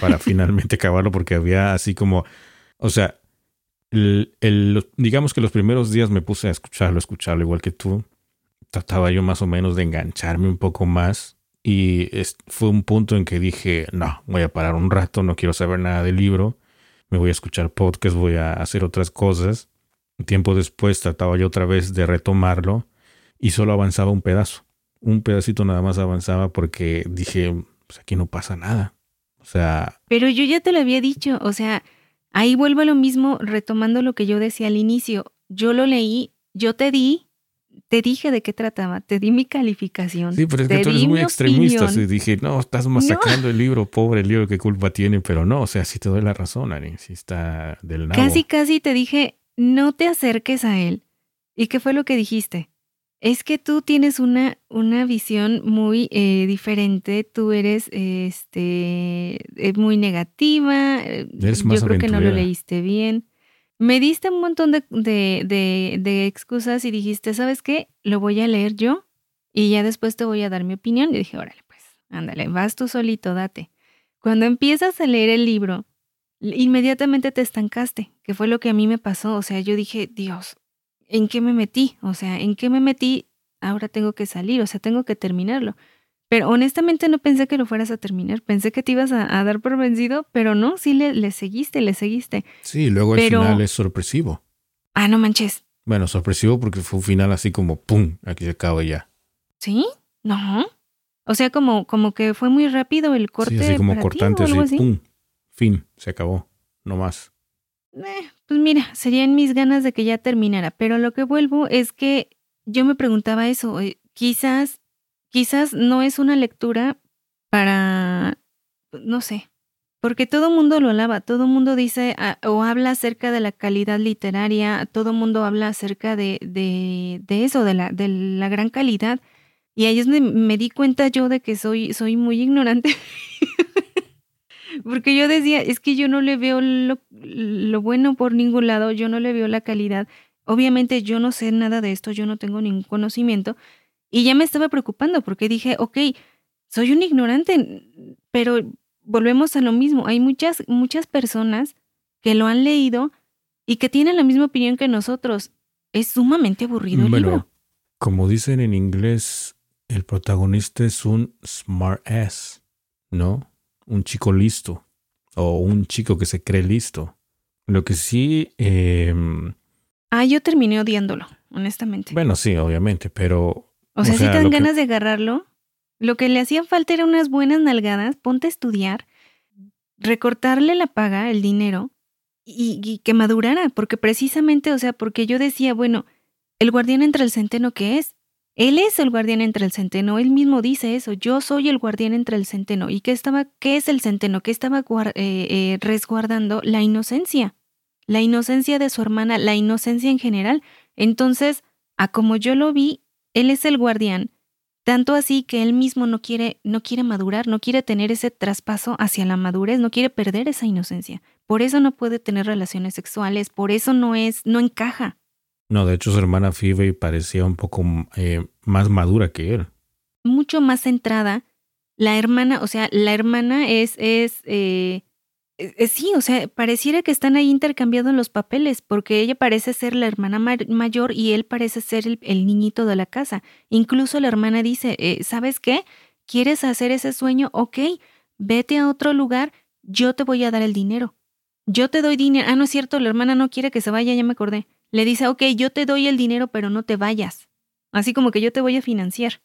para finalmente acabarlo porque había así como, o sea, el, digamos que los primeros días me puse a escucharlo, escucharlo igual que tú. Trataba yo más o menos de engancharme un poco más y fue un punto en que dije, no, voy a parar un rato, no quiero saber nada del libro, me voy a escuchar podcast, voy a hacer otras cosas. Tiempo después trataba yo otra vez de retomarlo y solo avanzaba un pedazo. Un pedacito nada más avanzaba porque dije, pues aquí no pasa nada. O sea... Pero yo ya te lo había dicho, o sea, ahí vuelvo a lo mismo retomando lo que yo decía al inicio. Yo lo leí, yo te di, te dije de qué trataba, te di mi calificación. Sí, pero es que tú eres muy extremista. Y dije, no, estás masacrando el libro, pobre el libro, qué culpa tiene. Pero no, o sea, sí te doy la razón, Ari, sí está del nabo. Casi, casi te dije, no te acerques a él. ¿Y qué fue lo que dijiste? Es que tú tienes una, una visión muy eh, diferente, tú eres este, eh, muy negativa, eh, yo creo que no lo leíste bien. Me diste un montón de, excusas y dijiste, ¿sabes qué? Lo voy a leer yo y ya después te voy a dar mi opinión. Y dije, órale, pues, ándale, vas tú solito, date. Cuando empiezas a leer el libro, inmediatamente te estancaste, que fue lo que a mí me pasó. O sea, yo dije, Dios, ¿en qué me metí? O sea, ¿en qué me metí? Ahora tengo que salir, o sea, tengo que terminarlo. Pero honestamente no pensé que lo fueras a terminar. Pensé que te ibas a, dar por vencido, pero no, sí le, seguiste, le seguiste. Sí, luego el final es sorpresivo. Ah, no manches. Bueno, sorpresivo porque fue un final así como ¡pum! Aquí se acaba ya. ¿Sí? No. O sea, como, como que fue muy rápido el corte. Sí, así como cortante, así, ¡pum! Fin, se acabó. No más. Eh, pues mira, serían mis ganas de que ya terminara, pero lo que vuelvo es que yo me preguntaba eso, eh, quizás, quizás no es una lectura para, no sé, porque todo mundo lo alaba, todo mundo dice ah, o habla acerca de la calidad literaria, todo mundo habla acerca de, de, eso, de la, de la gran calidad. Y ahí es me di cuenta yo de que soy, soy muy ignorante. Porque yo decía, es que yo no le veo lo, lo, bueno por ningún lado, yo no le veo la calidad. Obviamente yo no sé nada de esto, yo no tengo ningún conocimiento. Y ya me estaba preocupando porque dije, ok, soy un ignorante, pero volvemos a lo mismo. Hay muchas, muchas personas que lo han leído y que tienen la misma opinión que nosotros. Es sumamente aburrido el libro. Como dicen en inglés, el protagonista es un smart ass, ¿no? un chico listo o un chico que se cree listo. Lo que sí... Em, ah, yo terminé odiándolo, honestamente. Bueno, sí, obviamente, pero... O sea, si te dan ganas de agarrarlo, lo que le hacía falta eran unas buenas nalgadas, ponte a estudiar, recortarle la paga, el dinero, y, y, que madurara, porque precisamente, o sea, porque yo decía, bueno, el guardián entre el centeno que es, él es el guardián entre el centeno, él mismo dice eso, yo soy el guardián entre el centeno. ¿Y qué, estaba, qué es el centeno? ¿Qué estaba eh, eh, resguardando? La inocencia, la inocencia de su hermana, la inocencia en general. Entonces, a como yo lo vi, él es el guardián, tanto así que él mismo no quiere, no quiere madurar, no quiere tener ese traspaso hacia la madurez, no quiere perder esa inocencia. Por eso no puede tener relaciones sexuales, por eso no es, no encaja. No, de hecho su hermana Phoebe parecía un poco eh, más madura que él. Mucho más centrada. La hermana, o sea, la hermana es, es, eh, sí, o sea, pareciera que están ahí intercambiando los papeles, porque ella parece ser la hermana mayor y él parece ser el, niñito de la casa. Incluso la hermana dice, eh, ¿sabes qué? ¿Quieres hacer ese sueño? Ok, vete a otro lugar, yo te voy a dar el dinero. Yo te doy dinero. Ah, no es cierto, la hermana no quiere que se vaya, ya me acordé. Le dice, ok, yo te doy el dinero, pero no te vayas. Así como que yo te voy a financiar.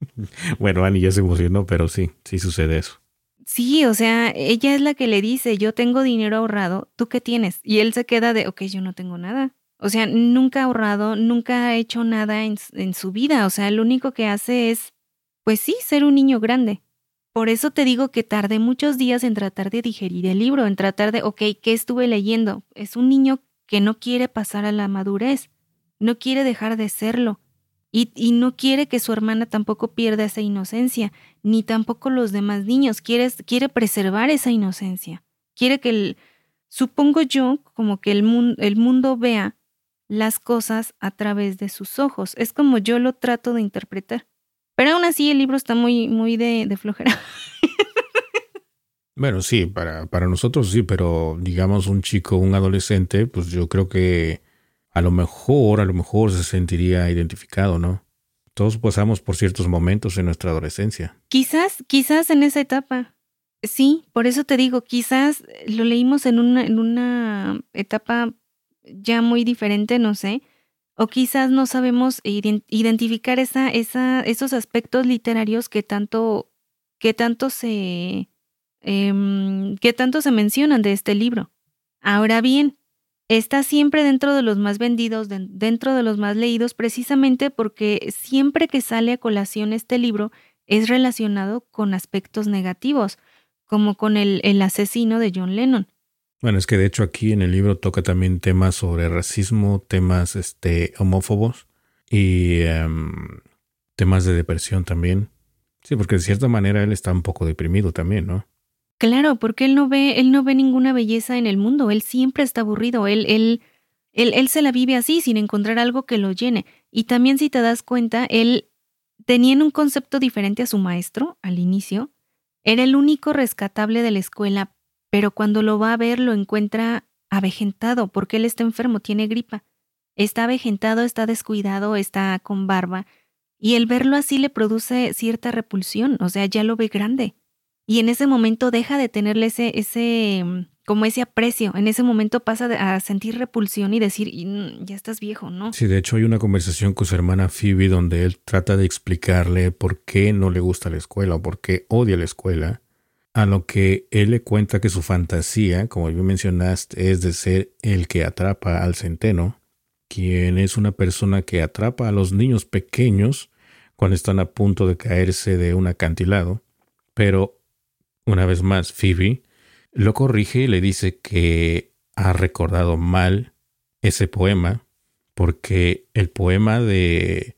bueno, Annie ya se emocionó, pero sí, sí sucede eso. Sí, o sea, ella es la que le dice, yo tengo dinero ahorrado, ¿tú qué tienes? Y él se queda de, ok, yo no tengo nada. O sea, nunca ha ahorrado, nunca ha hecho nada en, en su vida. O sea, lo único que hace es, pues sí, ser un niño grande. Por eso te digo que tardé muchos días en tratar de digerir el libro, en tratar de, ok, ¿qué estuve leyendo? Es un niño que no quiere pasar a la madurez, no quiere dejar de serlo. Y, no quiere que su hermana tampoco pierda esa inocencia, ni tampoco los demás niños. Quiere, quiere preservar esa inocencia. Quiere que, el, supongo yo, como que el, el mundo vea las cosas a través de sus ojos. Es como yo lo trato de interpretar. Pero aún así el libro está muy, muy de, de flojera. Bueno, sí, para, para nosotros sí, pero digamos un chico, un adolescente, pues yo creo que a lo mejor, a lo mejor se sentiría identificado, ¿no? Todos pasamos por ciertos momentos en nuestra adolescencia. Quizás, quizás en esa etapa. Sí, por eso te digo, quizás lo leímos en una, en una etapa ya muy diferente, no sé. O quizás no sabemos identificar esa, esa, esos aspectos literarios que tanto, que tanto se, em, que tanto se mencionan de este libro. Ahora bien, está siempre dentro de los más vendidos, dentro de los más leídos, precisamente porque siempre que sale a colación este libro es relacionado con aspectos negativos, como con el, asesino de John Lennon. Bueno, es que de hecho aquí en el libro toca también temas sobre racismo, temas este, homófobos y em, temas de depresión también. Sí, porque de cierta manera él está un poco deprimido también, ¿no? Claro, porque él no ve, él no ve ninguna belleza en el mundo, él siempre está aburrido, él, él, él, él se la vive así, sin encontrar algo que lo llene. Y también si te das cuenta, él tenía un concepto diferente a su maestro al inicio. Era el único rescatable de la escuela, pero cuando lo va a ver lo encuentra avejentado, porque él está enfermo, tiene gripa. Está avejentado, está descuidado, está con barba, y el verlo así le produce cierta repulsión, o sea, ya lo ve grande. Y en ese momento deja de tenerle ese, ese, mm, como ese aprecio. En ese momento pasa a sentir repulsión y decir, mm, ya estás viejo, ¿no? Sí, de hecho hay una conversación con su hermana Phoebe donde él trata de explicarle por qué no le gusta la escuela o por qué odia la escuela. A lo que él le cuenta que su fantasía, como bien mencionaste, es de ser el que atrapa al centeno, quien es una persona que atrapa a los niños pequeños cuando están a punto de caerse de un acantilado, pero una vez más, Phoebe lo corrige y le dice que ha recordado mal ese poema porque el poema de,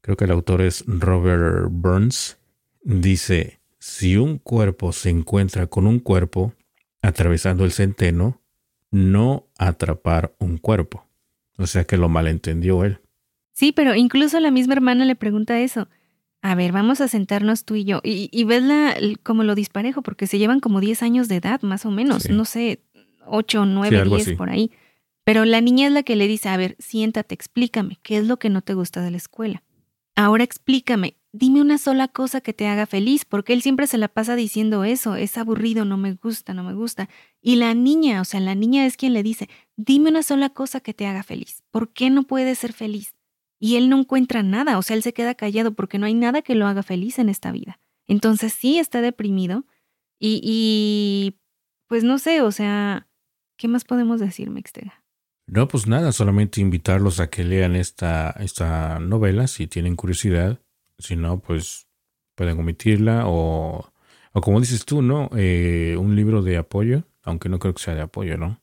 creo que el autor es Robert Burns, dice, si un cuerpo se encuentra con un cuerpo atravesando el centeno, no atrapar un cuerpo. O sea que lo malentendió él. Sí, pero incluso la misma hermana le pregunta eso a ver, vamos a sentarnos tú y yo. Y, y la como lo disparejo, porque se llevan como 10 años de edad, más o menos. No sé, 8, 9, 10 por ahí. Pero la niña es la que le dice, a ver, siéntate, explícame, ¿qué es lo que no te gusta de la escuela? Ahora explícame, dime una sola cosa que te haga feliz, porque él siempre se la pasa diciendo eso, es aburrido, no me gusta, no me gusta. Y la niña, o sea, la niña es quien le dice, dime una sola cosa que te haga feliz, ¿por qué no puedes ser feliz? Y él no encuentra nada, o sea, él se queda callado porque no hay nada que lo haga feliz en esta vida. Entonces sí está deprimido y, pues no sé, o sea, ¿qué más podemos decir, Mextega? No, pues nada, solamente invitarlos a que lean esta, esta novela si tienen curiosidad. Si no, pues pueden omitirla o, o como dices tú, ¿no? Eh, un libro de apoyo, aunque no creo que sea de apoyo, ¿no?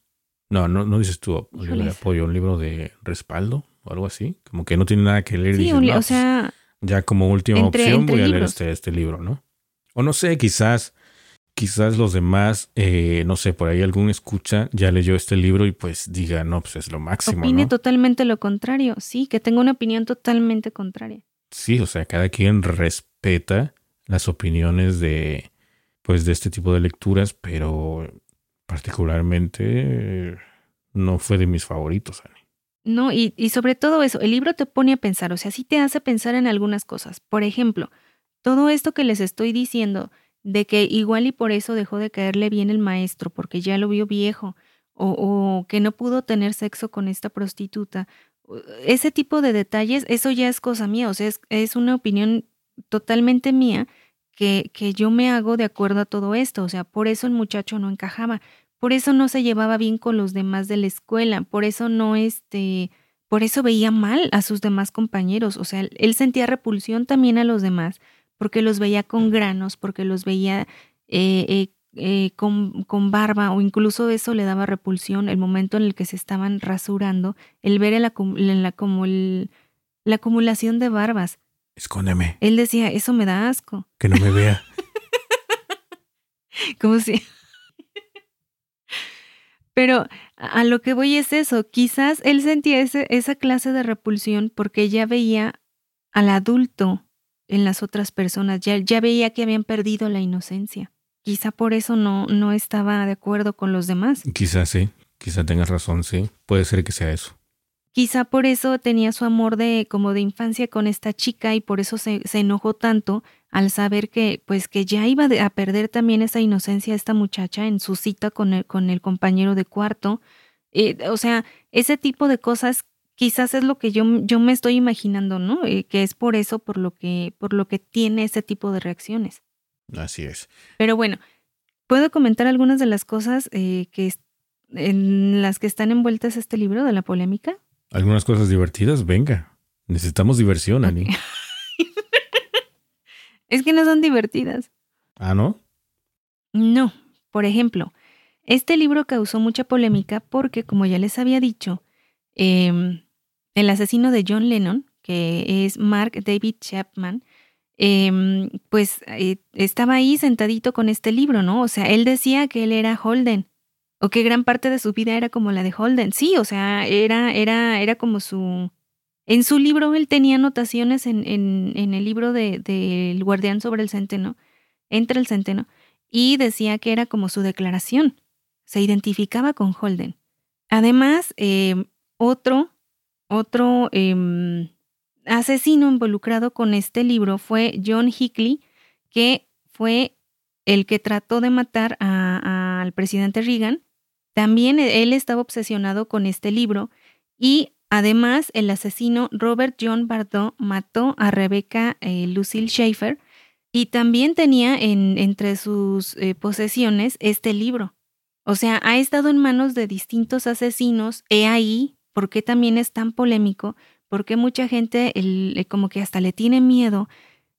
No, no, no dices tú un libro de apoyo, un libro de respaldo o algo así. Como que no tiene nada que leer. Sí, o sea... Ya como última opción voy a leer este, este, libro, ¿no? O no sé, quizás, quizás los demás, eh, no sé, por ahí algún escucha ya leyó este libro y pues diga, no, pues es lo máximo. Opine totalmente lo contrario, sí, que tenga una opinión totalmente contraria. Sí, o sea, cada quien respeta las opiniones de, pues de este tipo de lecturas, pero particularmente no fue de mis favoritos, Ani. No, y, y sobre todo eso, el libro te pone a pensar, o sea, sí te hace pensar en algunas cosas. Por ejemplo, todo esto que les estoy diciendo, de que igual y por eso dejó de caerle bien el maestro, porque ya lo vio viejo, o, o que no pudo tener sexo con esta prostituta, ese tipo de detalles, eso ya es cosa mía, o sea, es, es una opinión totalmente mía que, que yo me hago de acuerdo a todo esto, o sea, por eso el muchacho no encajaba, por eso no se llevaba bien con los demás de la escuela, por eso no, este, por eso veía mal a sus demás compañeros, o sea, él sentía repulsión también a los demás, porque los veía con granos, porque los veía eh, eh, eh, con, con, barba o incluso eso le daba repulsión el momento en el que se estaban rasurando, el ver la, la, como el, la acumulación de barbas. Escóndeme. Él decía, eso me da asco. Que no me vea. como si... Pero a lo que voy es eso, quizás él sentía ese, esa clase de repulsión porque ya veía al adulto en las otras personas, ya, ya veía que habían perdido la inocencia. Quizá por eso no, no estaba de acuerdo con los demás. Quizá sí, quizá tengas razón, sí. Puede ser que sea eso. Quizá por eso tenía su amor de como de infancia con esta chica y por eso se, se enojó tanto al saber que pues que ya iba a perder también esa inocencia esta muchacha en su cita con el, con el compañero de cuarto. Eh, o sea, ese tipo de cosas quizás es lo que yo, yo me estoy imaginando, ¿no? Eh, que es por eso, por lo que, por lo que tiene ese tipo de reacciones. Así es. Pero bueno, puedo comentar algunas de las cosas eh, que en las que están envueltas este libro de la polémica. Algunas cosas divertidas, venga. Necesitamos diversión, Ani. es que no son divertidas. Ah, ¿no? No. Por ejemplo, este libro causó mucha polémica porque, como ya les había dicho, em, el asesino de John Lennon, que es Mark David Chapman, Em, pues eh, estaba ahí sentadito con este libro, ¿no? O sea, él decía que él era Holden o que gran parte de su vida era como la de Holden. Sí, o sea, era, era, era como su... En su libro él tenía anotaciones en, el libro del de, guardián sobre el centeno, entre el centeno, y decía que era como su declaración. Se identificaba con Holden. Además, eh, otro, otro eh, asesino involucrado con este libro fue John Hickley, que fue el que trató de matar al presidente Reagan. También e, él estaba obsesionado con este libro y además el asesino Robert John Bardot mató a Rebecca eh, Lucille Schaefer y también tenía en, entre sus eh, posesiones este libro. O sea, ha estado en manos de distintos asesinos. He ahí por qué también es tan polémico, porque mucha gente el, como que hasta le tiene miedo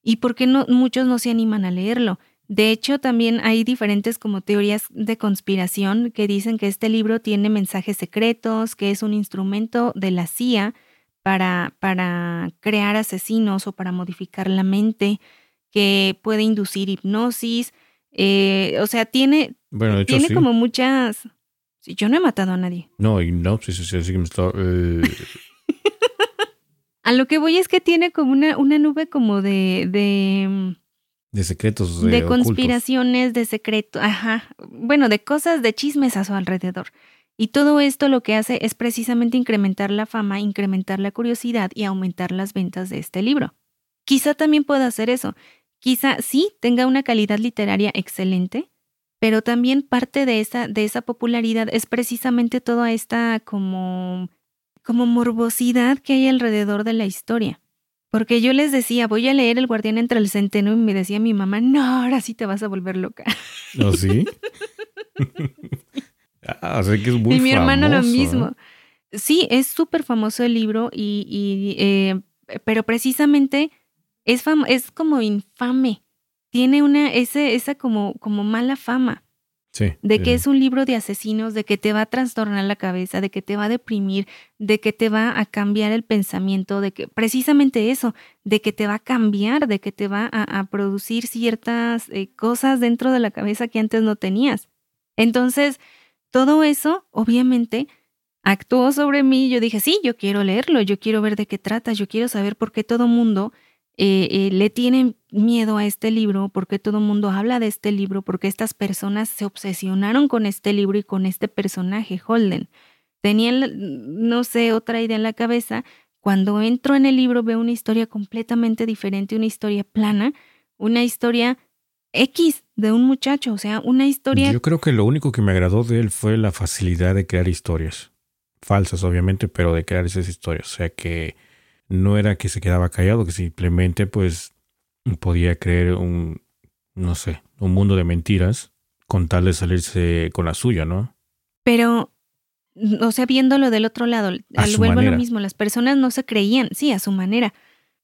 y por qué muchos no se animan a leerlo. De hecho, también hay diferentes como teorías de conspiración que dicen que este libro tiene mensajes secretos, que es un instrumento de la CIA para, para crear asesinos o para modificar la mente, que puede inducir hipnosis. Eh, o sea, tiene, bueno, tiene como muchas... Yo no he matado a nadie. No, no, sí, sí, sí, sí, eh, A lo que voy es que tiene como una, una nube como de, de... De secretos. De, conspiraciones, de secretos, ajá. Bueno, de cosas, de chismes a su alrededor. Y todo esto lo que hace es precisamente incrementar la fama, incrementar la curiosidad y aumentar las ventas de este libro. Quizá también pueda hacer eso. Quizá sí tenga una calidad literaria excelente, pero también parte de esa, de esa popularidad es precisamente toda esta como como morbosidad que hay alrededor de la historia. Porque yo les decía, voy a leer El guardián entre el centeno y me decía mi mamá, no, ahora sí te vas a volver loca. ¿No sí? ah, que es muy Y mi hermano lo mismo. Sí, es súper famoso el libro y, y eh, pero precisamente es, es como infame. Tiene una, ese, esa como, como mala fama de que es un libro de asesinos, de que te va a trastornar la cabeza, de que te va a deprimir, de que te va a cambiar el pensamiento, de que precisamente eso, de que te va a cambiar, de que te va a, producir ciertas eh, cosas dentro de la cabeza que antes no tenías. Entonces, todo eso, obviamente, actuó sobre mí. Yo dije, sí, yo quiero leerlo, yo quiero ver de qué trata, yo quiero saber por qué todo mundo eh, eh, le tienen miedo a este libro, por qué todo el mundo habla de este libro, por qué estas personas se obsesionaron con este libro y con este personaje, Holden. Tenían, no sé, otra idea en la cabeza. Cuando entro en el libro veo una historia completamente diferente, una historia plana, una historia X de un muchacho, o sea, una historia... Yo creo que lo único que me agradó de él fue la facilidad de crear historias. Falsas, obviamente, pero de crear esas historias. O sea que no era que se quedaba callado, que simplemente pues podía creer un, no sé, un mundo de mentiras con tal de salirse con la suya, ¿no? Pero, o sea, viéndolo del otro lado, al vuelvo lo mismo, las personas no se creían, sí, a su manera.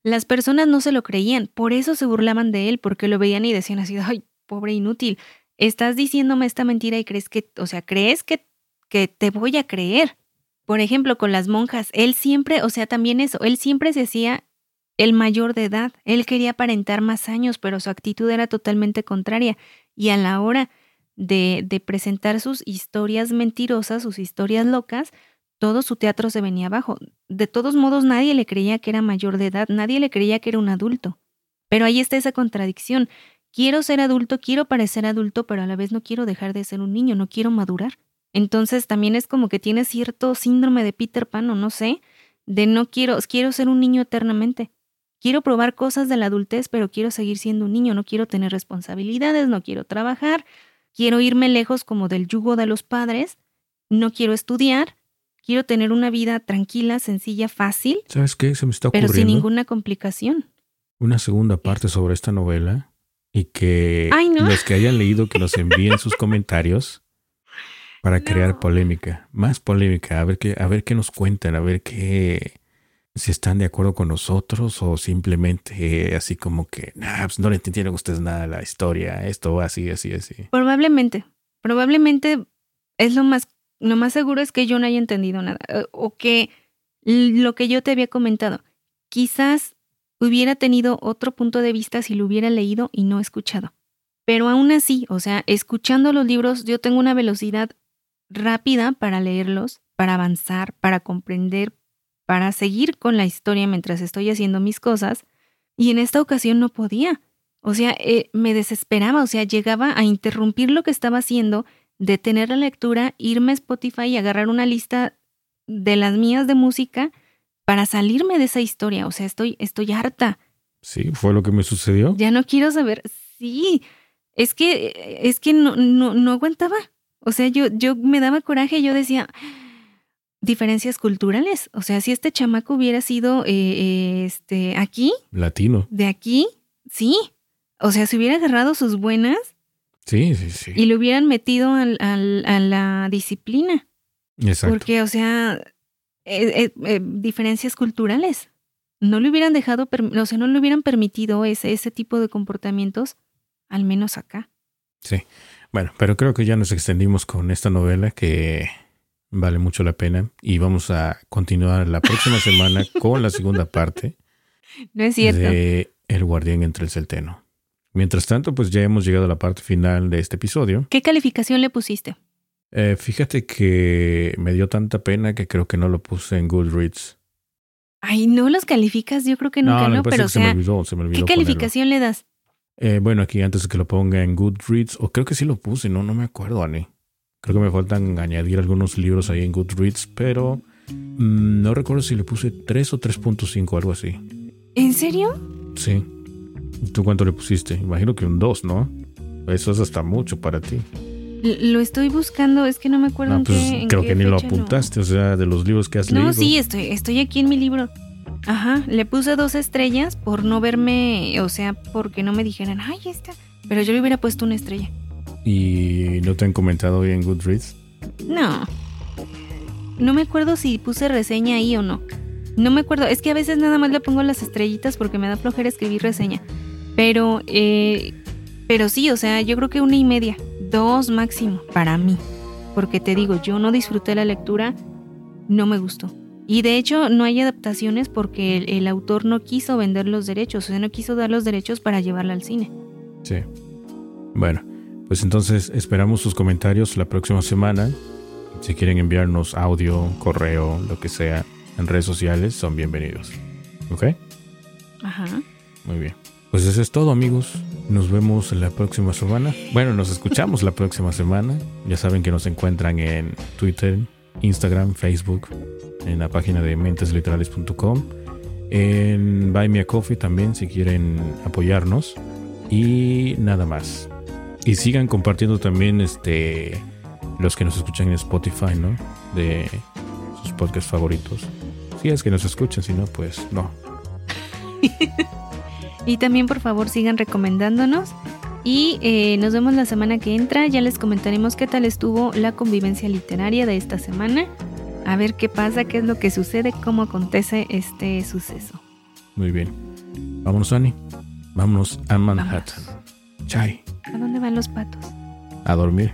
Las personas no se lo creían, por eso se burlaban de él, porque lo veían y decían así, ay, pobre inútil, estás diciéndome esta mentira y crees que, o sea, crees que, que te voy a creer. Por ejemplo, con las monjas, él siempre, o sea, también eso, él siempre se hacía el mayor de edad. Él quería aparentar más años, pero su actitud era totalmente contraria. Y a la hora de, de presentar sus historias mentirosas, sus historias locas, todo su teatro se venía abajo. De todos modos, nadie le creía que era mayor de edad, nadie le creía que era un adulto. Pero ahí está esa contradicción. Quiero ser adulto, quiero parecer adulto, pero a la vez no quiero dejar de ser un niño, no quiero madurar. Entonces también es como que tiene cierto síndrome de Peter Pan o no sé, de no quiero, quiero ser un niño eternamente. Quiero probar cosas de la adultez, pero quiero seguir siendo un niño, no quiero tener responsabilidades, no quiero trabajar, quiero irme lejos como del yugo de los padres, no quiero estudiar, quiero tener una vida tranquila, sencilla, fácil. ¿Sabes qué? Se me está ocurriendo. Pero sin ninguna complicación. Una segunda parte sobre esta novela y que los que hayan leído que nos envíen sus comentarios para crear polémica, más polémica, a ver qué, a ver qué nos cuentan, a ver qué, si están de acuerdo con nosotros o simplemente así como que, nah, pues no le entendieron ustedes nada a la historia, esto así, así, así. Probablemente, probablemente es lo más, lo más seguro es que yo no haya entendido nada eh, o que lo que yo te había comentado, quizás hubiera tenido otro punto de vista si lo hubiera leído y no escuchado. Pero aún así, o sea, escuchando los libros, yo tengo una velocidad rápida para leerlos, para avanzar, para comprender, para seguir con la historia mientras estoy haciendo mis cosas, y en esta ocasión no podía. O sea, eh, me desesperaba, o sea, llegaba a interrumpir lo que estaba haciendo, detener la lectura, irme a Spotify y agarrar una lista de las mías de música para salirme de esa historia. O sea, estoy, estoy harta. Sí, fue lo que me sucedió. Ya no quiero saber. Sí, es que, es que no, no, no aguantaba. O sea, yo, yo me daba coraje y yo decía, diferencias culturales. O sea, si este chamaco hubiera sido eh, eh, este, aquí. Latino. De aquí, sí. O sea, si hubiera agarrado sus buenas. Sí, sí, sí. Y lo hubieran metido al, a la disciplina. Exacto. Porque, o sea, eh, diferencias culturales. No le hubieran dejado, o sea, no le hubieran permitido ese, ese tipo de comportamientos, al menos acá. Sí. Bueno, pero creo que ya nos extendimos con esta novela que vale mucho la pena y vamos a continuar la próxima semana con la segunda parte. No es cierto. De El guardián entre el celteno. Mientras tanto, pues ya hemos llegado a la parte final de este episodio. ¿Qué calificación le pusiste? Eh, fíjate que me dio tanta pena que creo que no lo puse en Goodreads. Ay, no los calificas, yo creo que nunca no, pero o sea, se me olvidó, se me olvidó ¿qué calificación le das? Eh, bueno, aquí antes de que lo ponga en Goodreads, o creo que sí lo puse, no, no me acuerdo, Ani. Creo que me faltan añadir algunos libros ahí en Goodreads, pero mm, no recuerdo si le puse 3 o 3.5, algo así. ¿En serio? Sí. ¿Tú cuánto le pusiste? Imagino que un 2, ¿no? Eso es hasta mucho para ti. lo estoy buscando, es que no me acuerdo en pues qué, creo que ni lo apuntaste, o sea, de los libros que has leído. No, sí, estoy, estoy aquí en mi libro. Ajá, le puse dos estrellas por no verme, o sea, porque no me dijeran, ay, esta. Pero yo le hubiera puesto una estrella. ¿Y no te han comentado hoy en Goodreads? No. No me acuerdo si puse reseña ahí o no. No me acuerdo, es que a veces nada más le pongo las estrellitas porque me da flojera escribir reseña. Pero, eh, pero sí, o sea, yo creo que una y media, dos máximo, para mí. Porque te digo, yo no disfruté la lectura, no me gustó. Y de hecho no hay adaptaciones porque el, autor no quiso vender los derechos, o sea, no quiso dar los derechos para llevarla al cine. Sí. Bueno, pues entonces esperamos sus comentarios la próxima semana. Si quieren enviarnos audio, correo, lo que sea, en redes sociales, son bienvenidos. ¿Ok? Ajá. Muy bien. Pues eso es todo, amigos. Nos vemos la próxima semana. Bueno, nos escuchamos la próxima semana. Ya saben que nos encuentran en Twitter, Instagram, Facebook, en la página de mentesliterales.com, en Buy Me a Coffee también si quieren apoyarnos. Y nada más. Y sigan compartiendo también este los que nos escuchan en Spotify, ¿no? De sus podcasts favoritos. Si es que nos escuchan, si no, pues no. y también por favor sigan recomendándonos. Y eh, nos vemos la semana que entra. Ya les comentaremos qué tal estuvo la convivencia literaria de esta semana. A ver qué pasa, qué es lo que sucede, cómo acontece este suceso. Muy bien. Vámonos, Annie. Vámonos a Manhattan. Chai. ¿A dónde van los patos? A dormir.